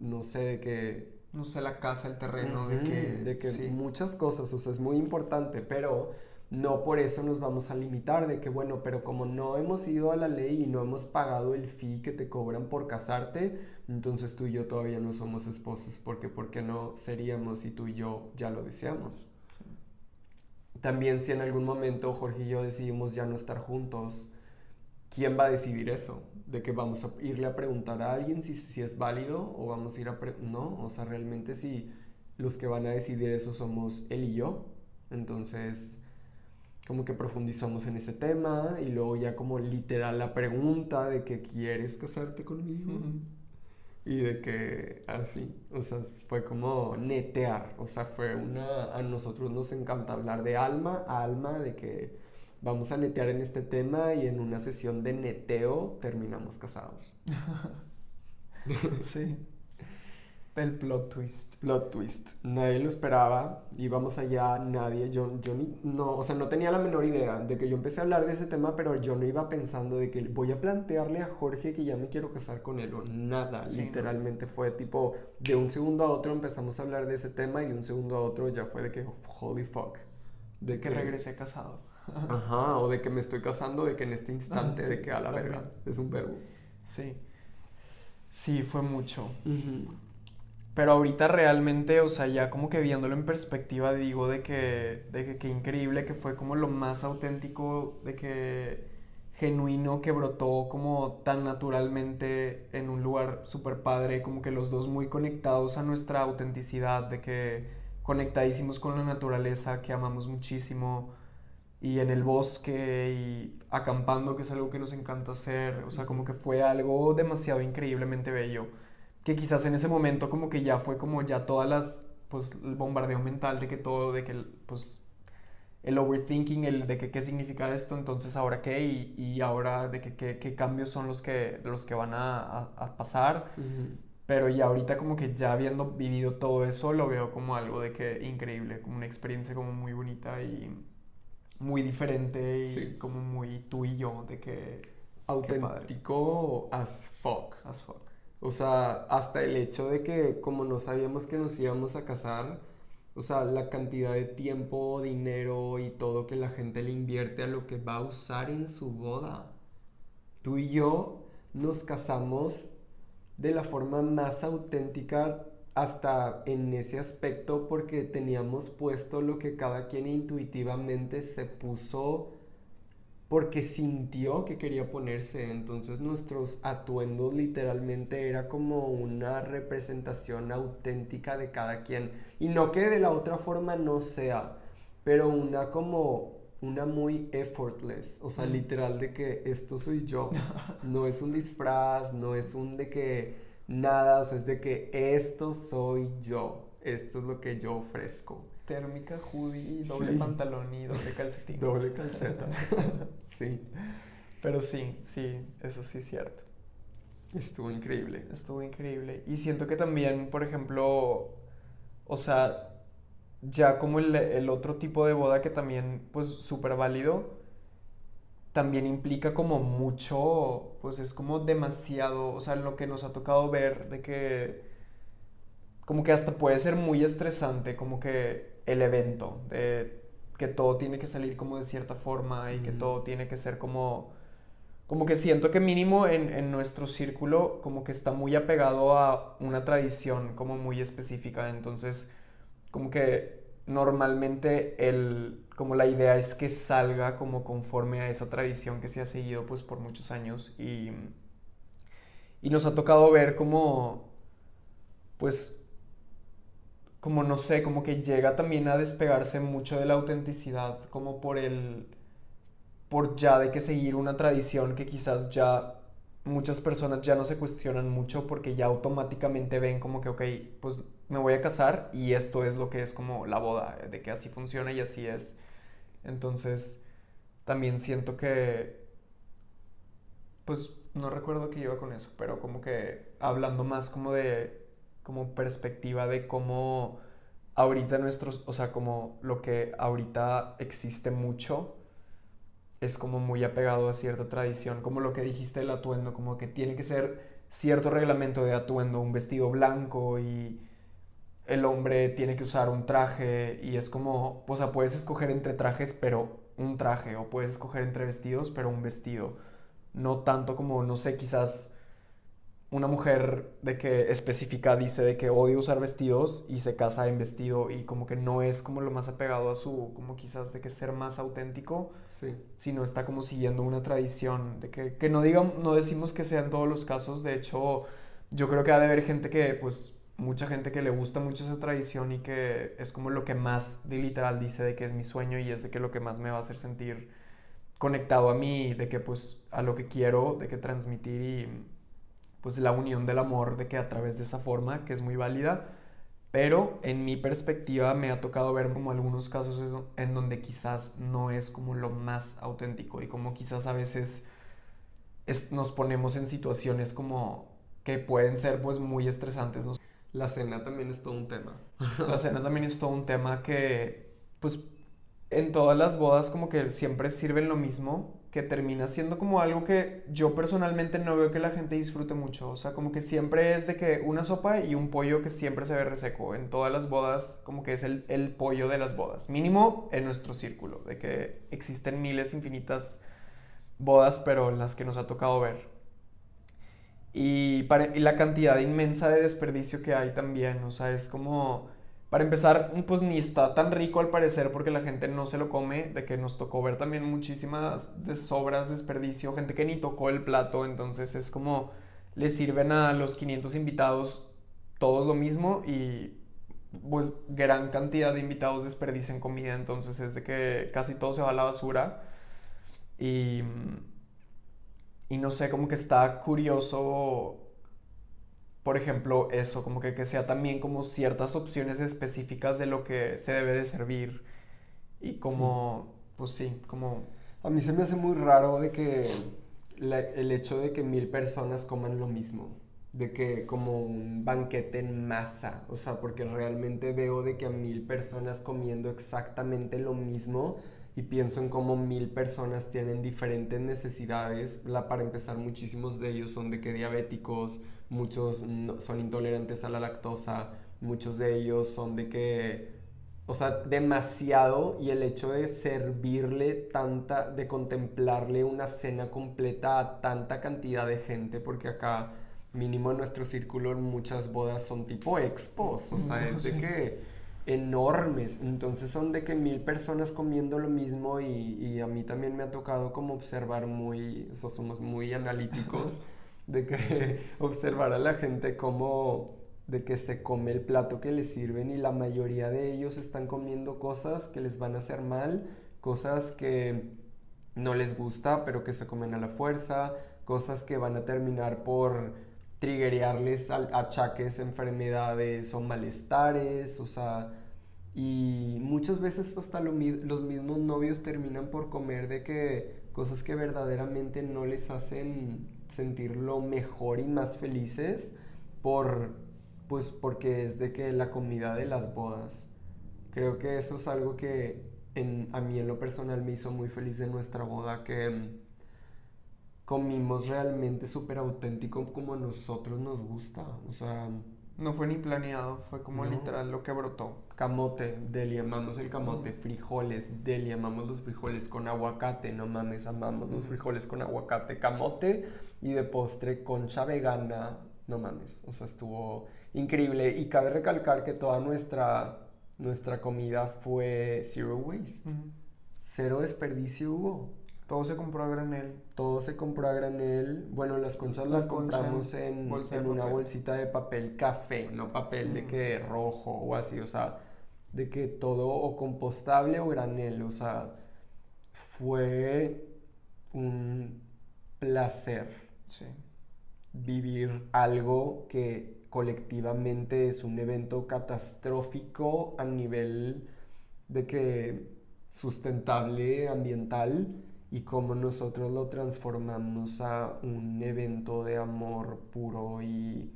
no sé, de que No sé, la casa, el terreno, de Ujú, que... de que sí. muchas cosas, o sea, es muy importante, pero no por eso nos vamos a limitar de que, bueno, pero como no hemos ido a la ley y no hemos pagado el fee que te cobran por casarte, entonces tú y yo todavía no somos esposos, porque ¿por no seríamos si tú y yo ya lo deseamos? También si en algún momento Jorge y yo decidimos ya no estar juntos, ¿quién va a decidir eso? De que vamos a irle a preguntar a alguien si, si es válido o vamos a ir a... no, o sea, realmente si los que van a decidir eso somos él y yo. Entonces, como que profundizamos en ese tema y luego ya como literal la pregunta de que quieres casarte conmigo. Y de que así, o sea, fue como netear, o sea, fue una, a nosotros nos encanta hablar de alma a alma, de que vamos a netear en este tema y en una sesión de neteo terminamos casados. Sí. El plot twist. Plot twist, nadie lo esperaba, íbamos allá, nadie, yo, yo ni, no, o sea, no tenía la menor idea de que yo empecé a hablar de ese tema, pero yo no iba pensando de que voy a plantearle a Jorge que ya me quiero casar con él o nada, Sí, no. literalmente fue tipo, de un segundo a otro empezamos a hablar de ese tema y de un segundo a otro ya fue de que, holy fuck, De que regresé casado. Ajá, o de que me estoy casando, de que en este instante, Ah, de sí, que a la también. verga, es un verbo. Sí. Sí, fue mucho. Pero ahorita realmente, o sea, ya como que viéndolo en perspectiva, digo de que, de que qué increíble que fue como lo más auténtico, de que genuino que brotó como tan naturalmente en un lugar súper padre, como que los dos muy conectados a nuestra autenticidad, de que conectadísimos con la naturaleza, que amamos muchísimo, y en el bosque y acampando, que es algo que nos encanta hacer, o sea, como que fue algo demasiado increíblemente bello, que quizás en ese momento como que ya fue como ya todas las, pues el bombardeo mental de que todo, de que pues el overthinking, el de que qué significa esto, entonces ahora qué y, y ahora de que qué cambios son los que, los que van a, a, pasar. Pero ya ahorita como que ya habiendo vivido todo eso, lo veo como algo de que increíble, como una experiencia como muy bonita y muy diferente y como muy tú y yo, de que... Auténtico as fuck. As fuck. O sea, hasta el hecho de que como no sabíamos que nos íbamos a casar, o sea, la cantidad de tiempo, dinero y todo que la gente le invierte a lo que va a usar en su boda. Tú y yo nos casamos de la forma más auténtica hasta en ese aspecto porque teníamos puesto lo que cada quien intuitivamente se puso porque sintió que quería ponerse. Entonces nuestros atuendos literalmente era como una representación auténtica de cada quien. Y no que de la otra forma no sea, pero una como una muy effortless, o sea, literal de que esto soy yo. No es un disfraz, no es un de que nada, o sea, es de que esto soy yo. Esto es lo que yo ofrezco. Térmica, hoodie, doble pantalón y doble calcetín. Doble calceta. sí. Pero sí, sí, eso sí es cierto. Estuvo increíble. Estuvo increíble. Y siento que también, por ejemplo, o sea, ya como el, otro tipo de boda que también, pues, súper válido, también implica como mucho, pues es como demasiado, o sea, lo que nos ha tocado ver de que, como que hasta puede ser muy estresante, como que el evento, de que todo tiene que salir como de cierta forma y que todo tiene que ser como, como que siento que mínimo en, en nuestro círculo como que está muy apegado a una tradición como muy específica, entonces como que normalmente el, como la idea es que salga como conforme a esa tradición que se ha seguido pues por muchos años y, y nos ha tocado ver como, pues, como no sé, como que llega también a despegarse mucho de la autenticidad, como por el, por ya de que seguir una tradición que quizás ya muchas personas ya no se cuestionan mucho porque ya automáticamente ven como que, ok, pues me voy a casar y esto es lo que es como la boda, de que así funciona y así es. Entonces, también siento que, pues no recuerdo que iba con eso, pero como que hablando más como de, como perspectiva de cómo ahorita nuestros, o sea, como lo que ahorita existe mucho es como muy apegado a cierta tradición, como lo que dijiste el atuendo, como que tiene que ser cierto reglamento de atuendo, un vestido blanco y el hombre tiene que usar un traje y es como, o sea, puedes escoger entre trajes, pero un traje, o puedes escoger entre vestidos, pero un vestido. No tanto como, no sé, quizás una mujer de que específica dice de que odia usar vestidos y se casa en vestido y como que no es como lo más apegado a su, como quizás de que ser más auténtico, sí. sino está como siguiendo una tradición, de que, que no digamos, no decimos que sean todos los casos, de hecho yo creo que ha de haber gente que pues mucha gente que le gusta mucho esa tradición y que es como lo que más de literal dice de que es mi sueño y es de que lo que más me va a hacer sentir conectado a mí, de que pues a lo que quiero, de que transmitir y pues la unión del amor, de que a través de esa forma, que es muy válida, pero en mi perspectiva me ha tocado ver como algunos casos en donde quizás no es como lo más auténtico y como quizás a veces nos ponemos en situaciones como que pueden ser pues muy estresantes. La cena también es todo un tema. La cena también es todo un tema que, pues, en todas las bodas como que siempre sirven lo mismo, que termina siendo como algo que yo personalmente no veo que la gente disfrute mucho. O sea, como que siempre es de que una sopa y un pollo que siempre se ve reseco. En todas las bodas, como que es el, el pollo de las bodas. Mínimo en nuestro círculo, de que existen miles infinitas bodas, pero en las que nos ha tocado ver. Y, la cantidad inmensa de desperdicio que hay también, o sea, es como, para empezar, pues ni está tan rico al parecer porque la gente no se lo come, de que nos tocó ver también muchísimas de sobras, desperdicio, gente que ni tocó el plato, entonces es como, le sirven a los 500 invitados todos lo mismo y pues gran cantidad de invitados desperdician comida, entonces es de que casi todo se va a la basura. Y, y no sé, como que está curioso, por ejemplo, eso, como que, que sea también como ciertas opciones específicas de lo que se debe de servir. Y como, pues sí, como... A mí se me hace muy raro de que el hecho de que mil personas coman lo mismo de que como un banquete en masa, o sea, porque realmente veo de que a mil personas comiendo exactamente lo mismo y pienso en cómo mil personas tienen diferentes necesidades. La, para empezar, muchísimos de ellos son de que diabéticos, muchos son intolerantes a la lactosa, muchos de ellos son de que, o sea, demasiado y el hecho de servirle tanta, de contemplarle una cena completa a tanta cantidad de gente, porque acá mínimo en nuestro círculo muchas bodas son tipo expos, o sea, es de que enormes, entonces son de que mil personas comiendo lo mismo y, a mí también me ha tocado como observar muy, o sea, somos muy analíticos, de que observar a la gente como de que se come el plato que les sirven y la mayoría de ellos están comiendo cosas que les van a hacer mal, cosas que no les gusta pero que se comen a la fuerza, cosas que van a terminar por triggerearles achaques, enfermedades o malestares, o sea, y muchas veces hasta los mismos novios terminan por comer de que cosas que verdaderamente no les hacen sentir lo mejor y más felices por pues porque es de que la comida de las bodas. Creo que eso es algo que a mí en lo personal me hizo muy feliz de nuestra boda que comimos realmente súper auténtico como a nosotros nos gusta. O sea... No fue ni planeado, fue como literal lo que brotó. Camote, deli, amamos el camote. Frijoles, deli, amamos los frijoles con aguacate. No mames, amamos los frijoles con aguacate. Camote y de postre concha vegana. No mames, o sea, estuvo increíble. Y cabe recalcar que toda nuestra, nuestra comida fue zero waste. Cero desperdicio hubo. Todo se compró a granel. Todo se compró a granel. Bueno, las conchas las compramos en, en una bolsita de papel café, no papel de mm. que rojo o así, o sea, de que todo o compostable o granel, o sea, fue un placer vivir algo que colectivamente es un evento catastrófico a nivel de que sustentable ambiental y cómo nosotros lo transformamos a un evento de amor puro y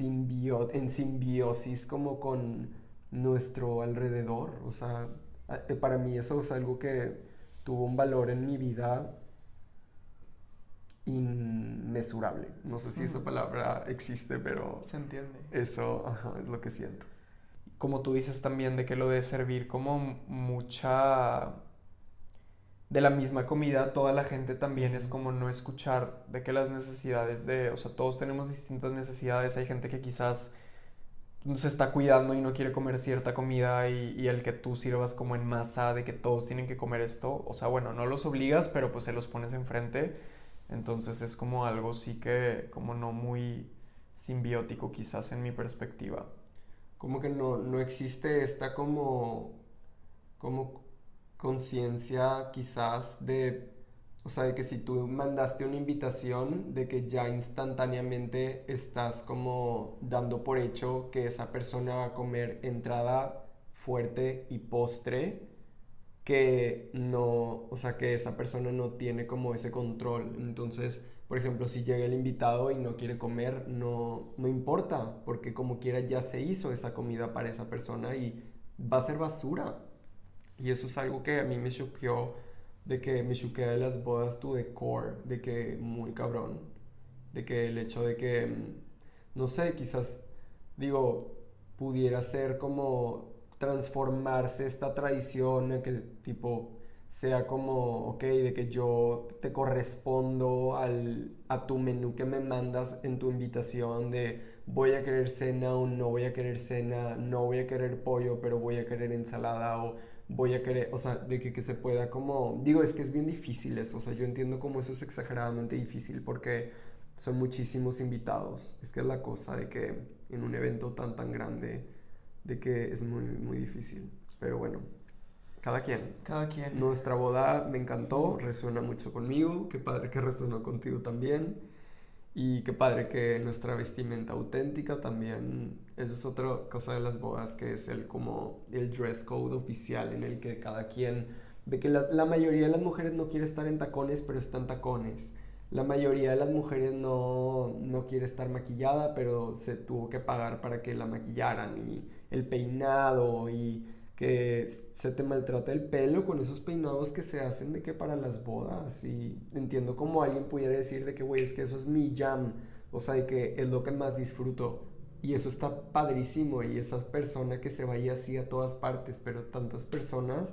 en simbiosis como con nuestro alrededor. O sea, eh, para mí eso es algo que tuvo un valor en mi vida inmesurable. No sé si esa palabra existe, pero... Se entiende. Eso es lo que siento. Como tú dices también de que lo de servir como mucha de la misma comida, toda la gente también es como no escuchar de que las necesidades de, o sea, todos tenemos distintas necesidades, hay gente que quizás se está cuidando y no quiere comer cierta comida y, el que tú sirvas como en masa de que todos tienen que comer esto, o sea, bueno, no los obligas, pero pues se los pones enfrente, entonces es como algo sí que como no muy simbiótico quizás en mi perspectiva. Como que no, no existe esta como, como conciencia quizás de, o sea, que si tú mandaste una invitación, de que ya instantáneamente estás como dando por hecho que esa persona va a comer entrada fuerte y postre, que no, o sea, que esa persona no tiene como ese control. Entonces, por ejemplo, si llega el invitado y no quiere comer, no, no importa, porque como quiera ya se hizo esa comida para esa persona y va a ser basura. Y eso es algo que a mí me choqueó, de que me choquea de las bodas tu decor, de que muy cabrón, de que el hecho de que, mm, no sé, quizás, digo, pudiera ser como transformarse esta tradición, que tipo sea como, ok, de que yo te correspondo al, a tu menú que me mandas en tu invitación de voy a querer cena o no voy a querer cena, no voy a querer pollo, pero voy a querer ensalada o voy a querer, o sea, de que, que, se pueda como, digo, es que es bien difícil eso, o sea, yo entiendo cómo eso es exageradamente difícil porque son muchísimos invitados, es que es la cosa de que en un evento tan tan grande de que es muy, muy difícil. Pero bueno, cada quien. Cada quien. Nuestra boda me encantó, resuena mucho conmigo, qué padre que resonó contigo también. Y qué padre que nuestra vestimenta auténtica también, eso es otra cosa de las bodas, que es el como el dress code oficial en el que cada quien, ve que la, la mayoría de las mujeres no quiere estar en tacones, pero están tacones. La mayoría de las mujeres no, no quiere estar maquillada, pero se tuvo que pagar para que la maquillaran y el peinado y que se te maltrata el pelo con esos peinados que se hacen de que para las bodas. Y entiendo como alguien pudiera decir de que güey es que eso es mi jam. O sea de que es lo que más disfruto y eso está padrísimo y esa persona que se vaya así a todas partes pero tantas personas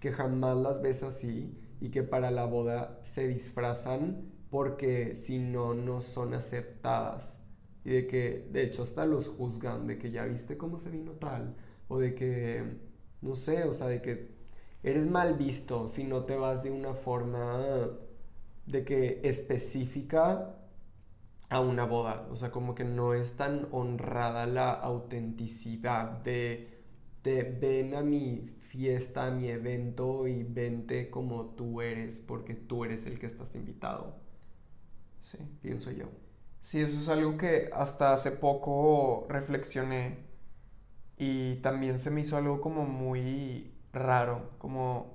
que jamás las ves así y que para la boda se disfrazan porque si no no son aceptadas. Y de que de hecho hasta los juzgan de que ya viste cómo se vino tal o de que no sé, o sea, de que eres mal visto si no te vas de una forma de que específica a una boda. O sea, como que no es tan honrada la autenticidad de, de ven a mi fiesta, a mi evento y vente como tú eres, porque tú eres el que estás invitado. Sí. Pienso yo. Sí, eso es algo que hasta hace poco reflexioné y también se me hizo algo como muy raro, como,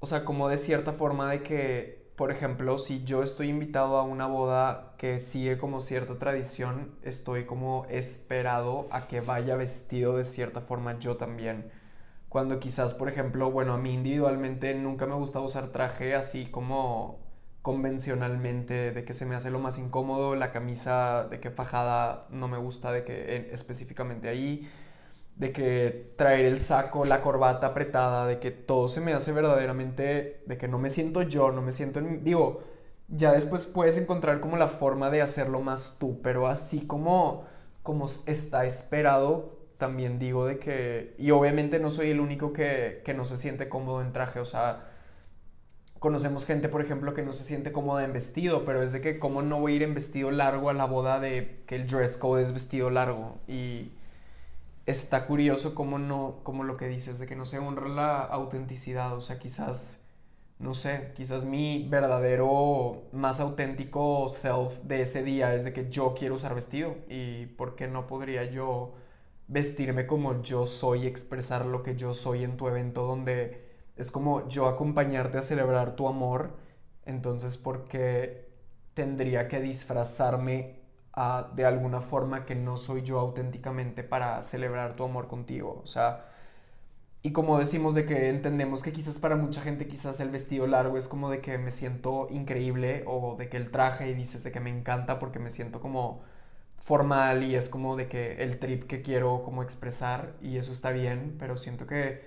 o sea, como de cierta forma de que, por ejemplo, si yo estoy invitado a una boda que sigue como cierta tradición, estoy como esperado a que vaya vestido de cierta forma yo también. Cuando quizás, por ejemplo, bueno, a mí individualmente nunca me gusta usar traje así como convencionalmente, de que se me hace lo más incómodo, la camisa de que fajada no me gusta, de que específicamente ahí, de que traer el saco, la corbata apretada, de que todo se me hace verdaderamente, de que no me siento yo, no me siento en... Digo, ya después puedes encontrar como la forma de hacerlo más tú, pero así como, como está esperado, también digo de que, y obviamente no soy el único que, que no se siente cómodo en traje, o sea, Conocemos gente, por ejemplo, que no se siente cómoda en vestido, pero es de que cómo no voy a ir en vestido largo a la boda de que el dress code es vestido largo. Y está curioso cómo no, como lo que dices, de que no se honra la autenticidad. O sea, quizás, no sé, quizás mi verdadero, más auténtico self de ese día es de que yo quiero usar vestido. Y por qué no podría yo vestirme como yo soy, expresar lo que yo soy en tu evento donde es como yo acompañarte a celebrar tu amor, entonces porque tendría que disfrazarme de alguna forma que no soy yo auténticamente para celebrar tu amor contigo, o sea, y como decimos de que entendemos que quizás para mucha gente quizás el vestido largo es como de que me siento increíble o de que el traje y dices de que me encanta porque me siento como formal y es como de que el trip que quiero como expresar y eso está bien, pero siento que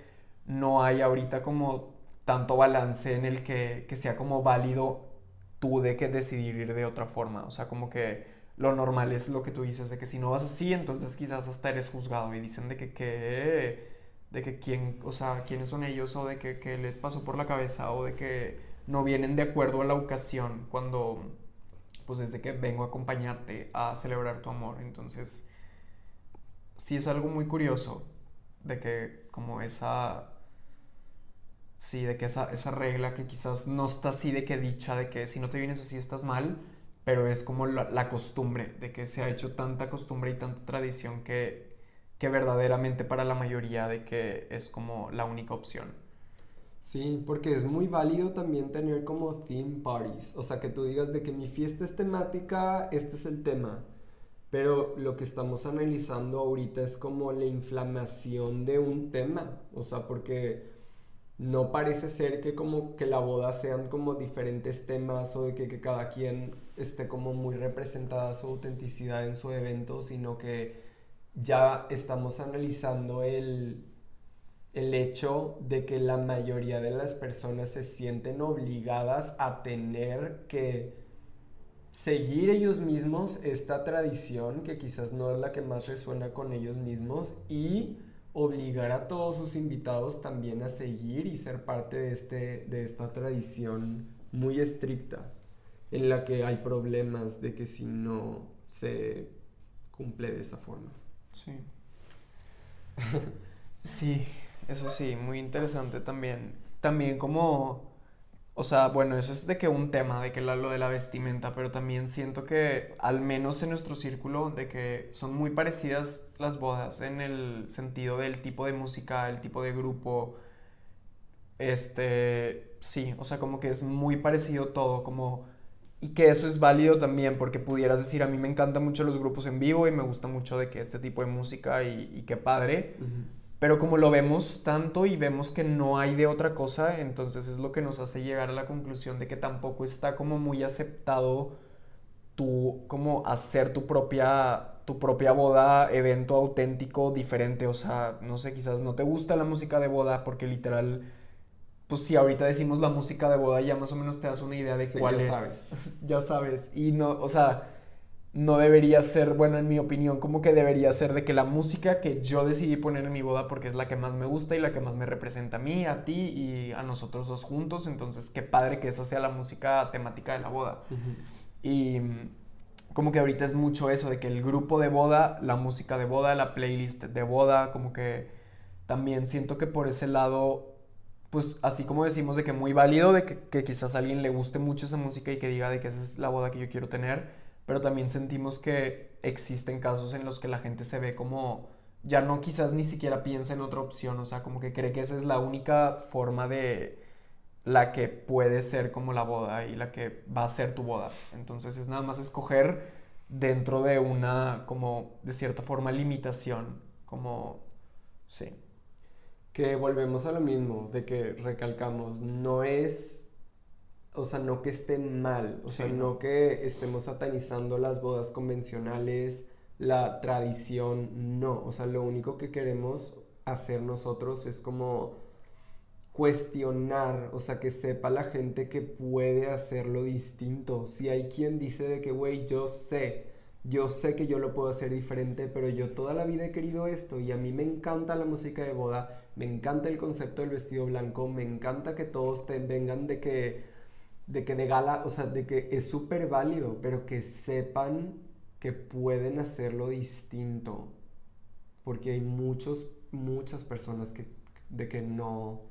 no hay ahorita como tanto balance en el que, sea como válido tú de que decidir ir de otra forma. O sea, como que lo normal es lo que tú dices, de que si no vas así, entonces quizás hasta eres juzgado y dicen de que, que de que quién, o sea, quiénes son ellos o de que, les pasó por la cabeza o de que no vienen de acuerdo a la ocasión cuando, pues desde que vengo a acompañarte a celebrar tu amor. Entonces, sí es algo muy curioso de que como esa Sí, de que esa, esa regla que quizás no está así de que dicha, de que si no te vienes así estás mal, pero es como la, costumbre, de que se ha hecho tanta costumbre y tanta tradición que, que verdaderamente para la mayoría de que es como la única opción. Sí, porque es muy válido también tener como theme parties, o sea, que tú digas de que mi fiesta es temática, este es el tema, pero lo que estamos analizando ahorita es como la inflamación de un tema, o sea, porque no parece ser que como que la boda sean como diferentes temas o de que, cada quien esté como muy representada su autenticidad en su evento, sino que ya estamos analizando el, el hecho de que la mayoría de las personas se sienten obligadas a tener que seguir ellos mismos esta tradición que quizás no es la que más resuena con ellos mismos y obligar a todos sus invitados también a seguir y ser parte de, este, de esta tradición muy estricta, en la que hay problemas de que si no se cumple de esa forma. Sí. sí, eso sí, muy interesante también. También como o sea, bueno, eso es de que un tema, de que lo de la vestimenta, pero también siento que, al menos en nuestro círculo, de que son muy parecidas las bodas en el sentido del tipo de música, el tipo de grupo. Este, sí, o sea, como que es muy parecido todo, como... Y que eso es válido también, porque pudieras decir, a mí me encantan mucho los grupos en vivo y me gusta mucho de que este tipo de música y, y qué padre. Pero como lo vemos tanto y vemos que no hay de otra cosa, entonces es lo que nos hace llegar a la conclusión de que tampoco está como muy aceptado tú como hacer tu propia tu propia boda, evento auténtico, diferente, o sea, no sé, quizás no te gusta la música de boda porque literal pues si ahorita decimos la música de boda ya más o menos te das una idea de cuál ya Sabes. ya sabes. Y no, o sea, no debería ser, bueno, en mi opinión, como que debería ser de que la música que yo decidí poner en mi boda porque es la que más me gusta y la que más me representa a mí, a ti y a nosotros dos juntos, entonces qué padre que esa sea la música temática de la boda. Y como que ahorita es mucho eso, de que el grupo de boda, la música de boda, la playlist de boda, como que también siento que por ese lado, pues así como decimos de que muy válido, de que, que quizás a alguien le guste mucho esa música y que diga de que esa es la boda que yo quiero tener, pero también sentimos que existen casos en los que la gente se ve como ya no quizás ni siquiera piensa en otra opción, o sea, como que cree que esa es la única forma de la que puede ser como la boda y la que va a ser tu boda. Entonces es nada más escoger dentro de una como de cierta forma limitación, como sí. Que volvemos a lo mismo, de que recalcamos, no es o sea, no que esté mal, o sea, no. que estemos satanizando las bodas convencionales, la tradición, no, o sea, lo único que queremos hacer nosotros es como cuestionar, o sea, que sepa la gente que puede hacerlo distinto. Si hay quien dice de que, güey, yo sé, yo sé que yo lo puedo hacer diferente, pero yo toda la vida he querido esto y a mí me encanta la música de boda, me encanta el concepto del vestido blanco, me encanta que todos te vengan de que de que de gala, o sea, de que es súper válido, pero que sepan que pueden hacerlo distinto. Porque hay muchos, muchas personas que, de que no,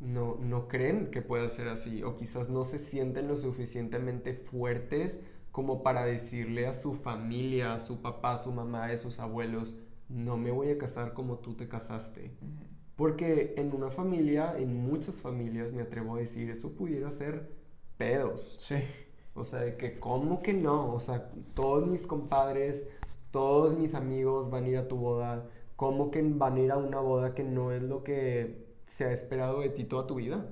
no, no creen que pueda ser así, o quizás no se sienten lo suficientemente fuertes como para decirle a su familia, a su papá, a su mamá, a sus abuelos, no me voy a casar como tú te casaste. Porque en una familia, en muchas familias, me atrevo a decir, eso pudiera ser pedos. Sí. O sea, de que, ¿cómo que no? O sea, todos mis compadres, todos mis amigos van a ir a tu boda. ¿Cómo que van a ir a una boda que no es lo que se ha esperado de ti toda tu vida?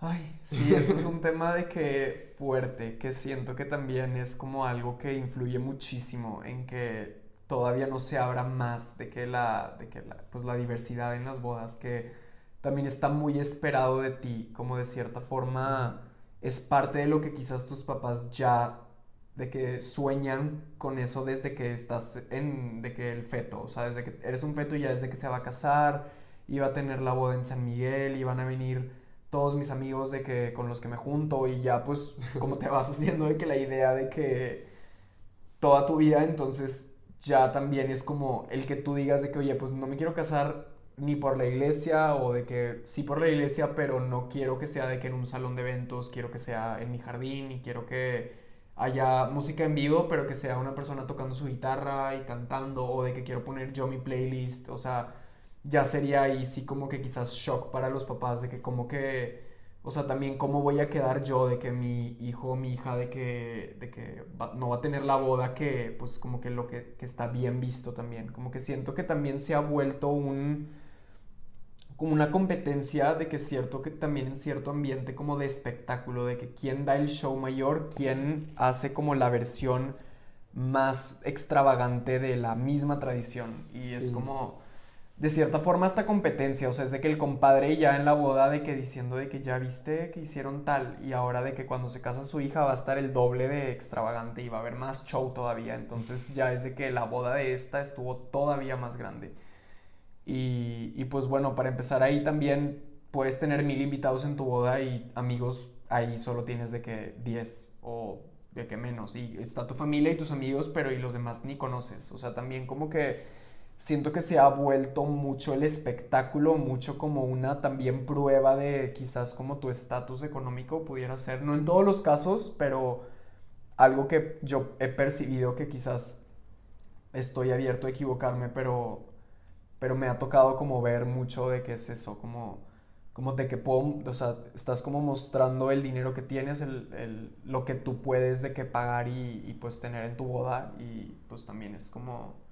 Ay, sí, eso es un tema de que fuerte, que siento que también es como algo que influye muchísimo en que todavía no se abra más de que la, de que la, pues la diversidad en las bodas, que también está muy esperado de ti, como de cierta forma es parte de lo que quizás tus papás ya de que sueñan con eso desde que estás en de que el feto, o sea, desde que eres un feto y ya desde que se va a casar, iba a tener la boda en San Miguel, y van a venir todos mis amigos de que con los que me junto y ya pues como te vas haciendo de que la idea de que toda tu vida entonces ya también es como el que tú digas de que oye pues no me quiero casar ni por la iglesia o de que sí por la iglesia, pero no quiero que sea de que en un salón de eventos, quiero que sea en mi jardín y quiero que haya música en vivo, pero que sea una persona tocando su guitarra y cantando o de que quiero poner yo mi playlist, o sea, ya sería ahí sí como que quizás shock para los papás de que como que, o sea, también cómo voy a quedar yo de que mi hijo o mi hija de que, de que no va a tener la boda que pues como que lo que, que está bien visto también, como que siento que también se ha vuelto un como una competencia de que es cierto que también en cierto ambiente como de espectáculo, de que quién da el show mayor, quién hace como la versión más extravagante de la misma tradición. Y es como, de cierta forma, esta competencia, o sea, es de que el compadre ya en la boda de que diciendo de que ya viste que hicieron tal, y ahora de que cuando se casa su hija va a estar el doble de extravagante y va a haber más show todavía, entonces ya es de que la boda de esta estuvo todavía más grande. Y, pues bueno, para empezar ahí también puedes tener mil invitados en tu boda y amigos ahí solo tienes de que 10 o de que menos. Y está tu familia y tus amigos, pero y los demás ni conoces. O sea, también como que siento que se ha vuelto mucho el espectáculo, mucho como una también prueba de quizás como tu estatus económico pudiera ser, no en todos los casos, pero algo que yo he percibido que quizás estoy abierto a equivocarme, pero, pero me ha tocado como ver mucho de qué es eso, como, como de que puedo, o sea, estás como mostrando el dinero que tienes, el, el, lo que tú puedes de qué pagar y, y pues tener en tu boda y pues también es como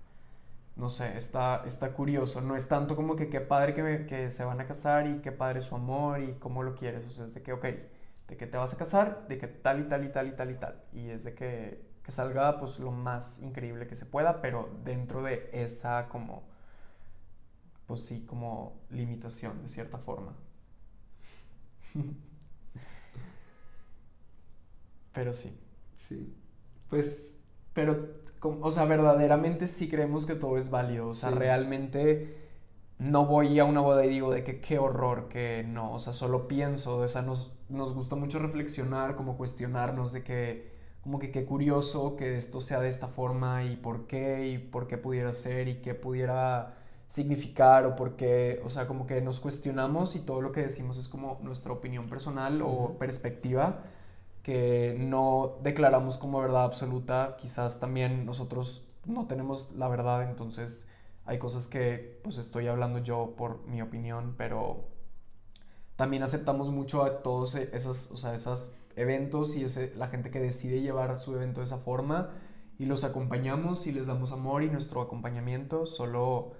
no sé, está, está curioso. No es tanto como que qué padre que, que, se van a casar y qué padre su amor y cómo lo quieres. O sea, es de que, ok, de que te vas a casar, de que tal y tal y tal y tal y tal. Y es de que, que salga pues lo más increíble que se pueda, pero dentro de esa como, pues sí, como limitación de cierta forma. pero sí. Sí. Pues... Pero o sea, verdaderamente sí creemos que todo es válido. O sea, realmente no voy a una boda y digo de que qué horror, que no. O sea, solo pienso, o sea, nos, nos gusta mucho reflexionar, como cuestionarnos de que, como que qué curioso que esto sea de esta forma y por qué, y por qué pudiera ser y qué pudiera significar o por qué, o sea, como que nos cuestionamos y todo lo que decimos es como nuestra opinión personal o perspectiva que no declaramos como verdad absoluta, quizás también nosotros no tenemos la verdad, entonces hay cosas que pues estoy hablando yo por mi opinión, pero también aceptamos mucho a todos e, esos, o sea, esos eventos y ese, la gente que decide llevar su evento de esa forma y los acompañamos y les damos amor y nuestro acompañamiento, solo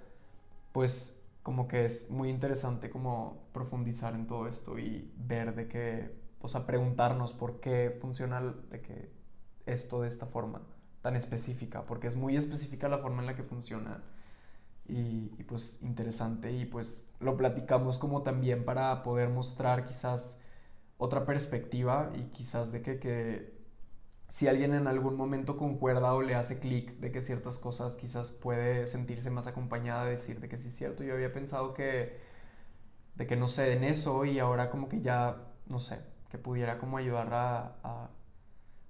pues como que es muy interesante como profundizar en todo esto y ver de que o sea, preguntarnos por qué funciona de que esto de esta forma tan específica, porque es muy específica la forma en la que funciona y, pues interesante y pues lo platicamos como también para poder mostrar quizás otra perspectiva y quizás de que, que si alguien en algún momento concuerda o le hace clic de que ciertas cosas quizás puede sentirse más acompañada de decir de que sí es cierto, yo había pensado que de que no sé en eso y ahora como que ya, no sé, que pudiera como ayudar a,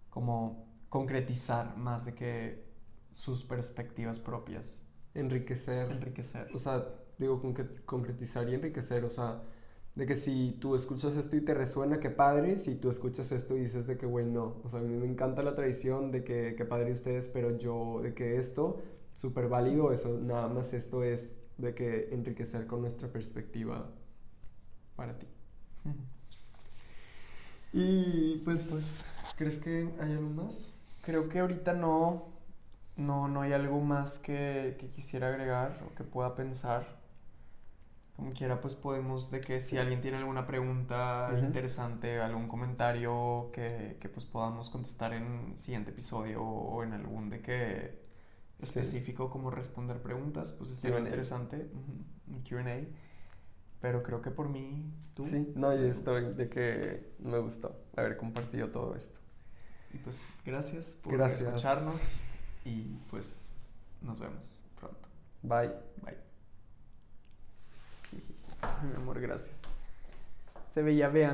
como concretizar más de que sus perspectivas propias. Enriquecer. Enriquecer. O sea, digo con que concretizar y enriquecer, o sea, de que si tú escuchas esto y te resuena, qué padre, si tú escuchas esto y dices de que, güey, no, o sea, a mí me encanta la tradición de que, qué padre ustedes, pero yo, de que esto, súper válido, eso, nada más esto es de que enriquecer con nuestra perspectiva para ti. Y pues, pues, ¿crees que hay algo más? Creo que ahorita no, no, no hay algo más que, que quisiera agregar o que pueda pensar. Como quiera, pues podemos, de que si alguien tiene alguna pregunta interesante, algún comentario que, que, pues podamos contestar en el siguiente episodio o en algún de que específico como responder preguntas, pues estaría interesante. Un QA. Pero creo que por mí, tú. Sí, no, yo estoy de que me gustó haber compartido todo esto. Y pues gracias por escucharnos y pues nos vemos pronto. Bye. Bye. Mi amor, gracias. Se veía, vean.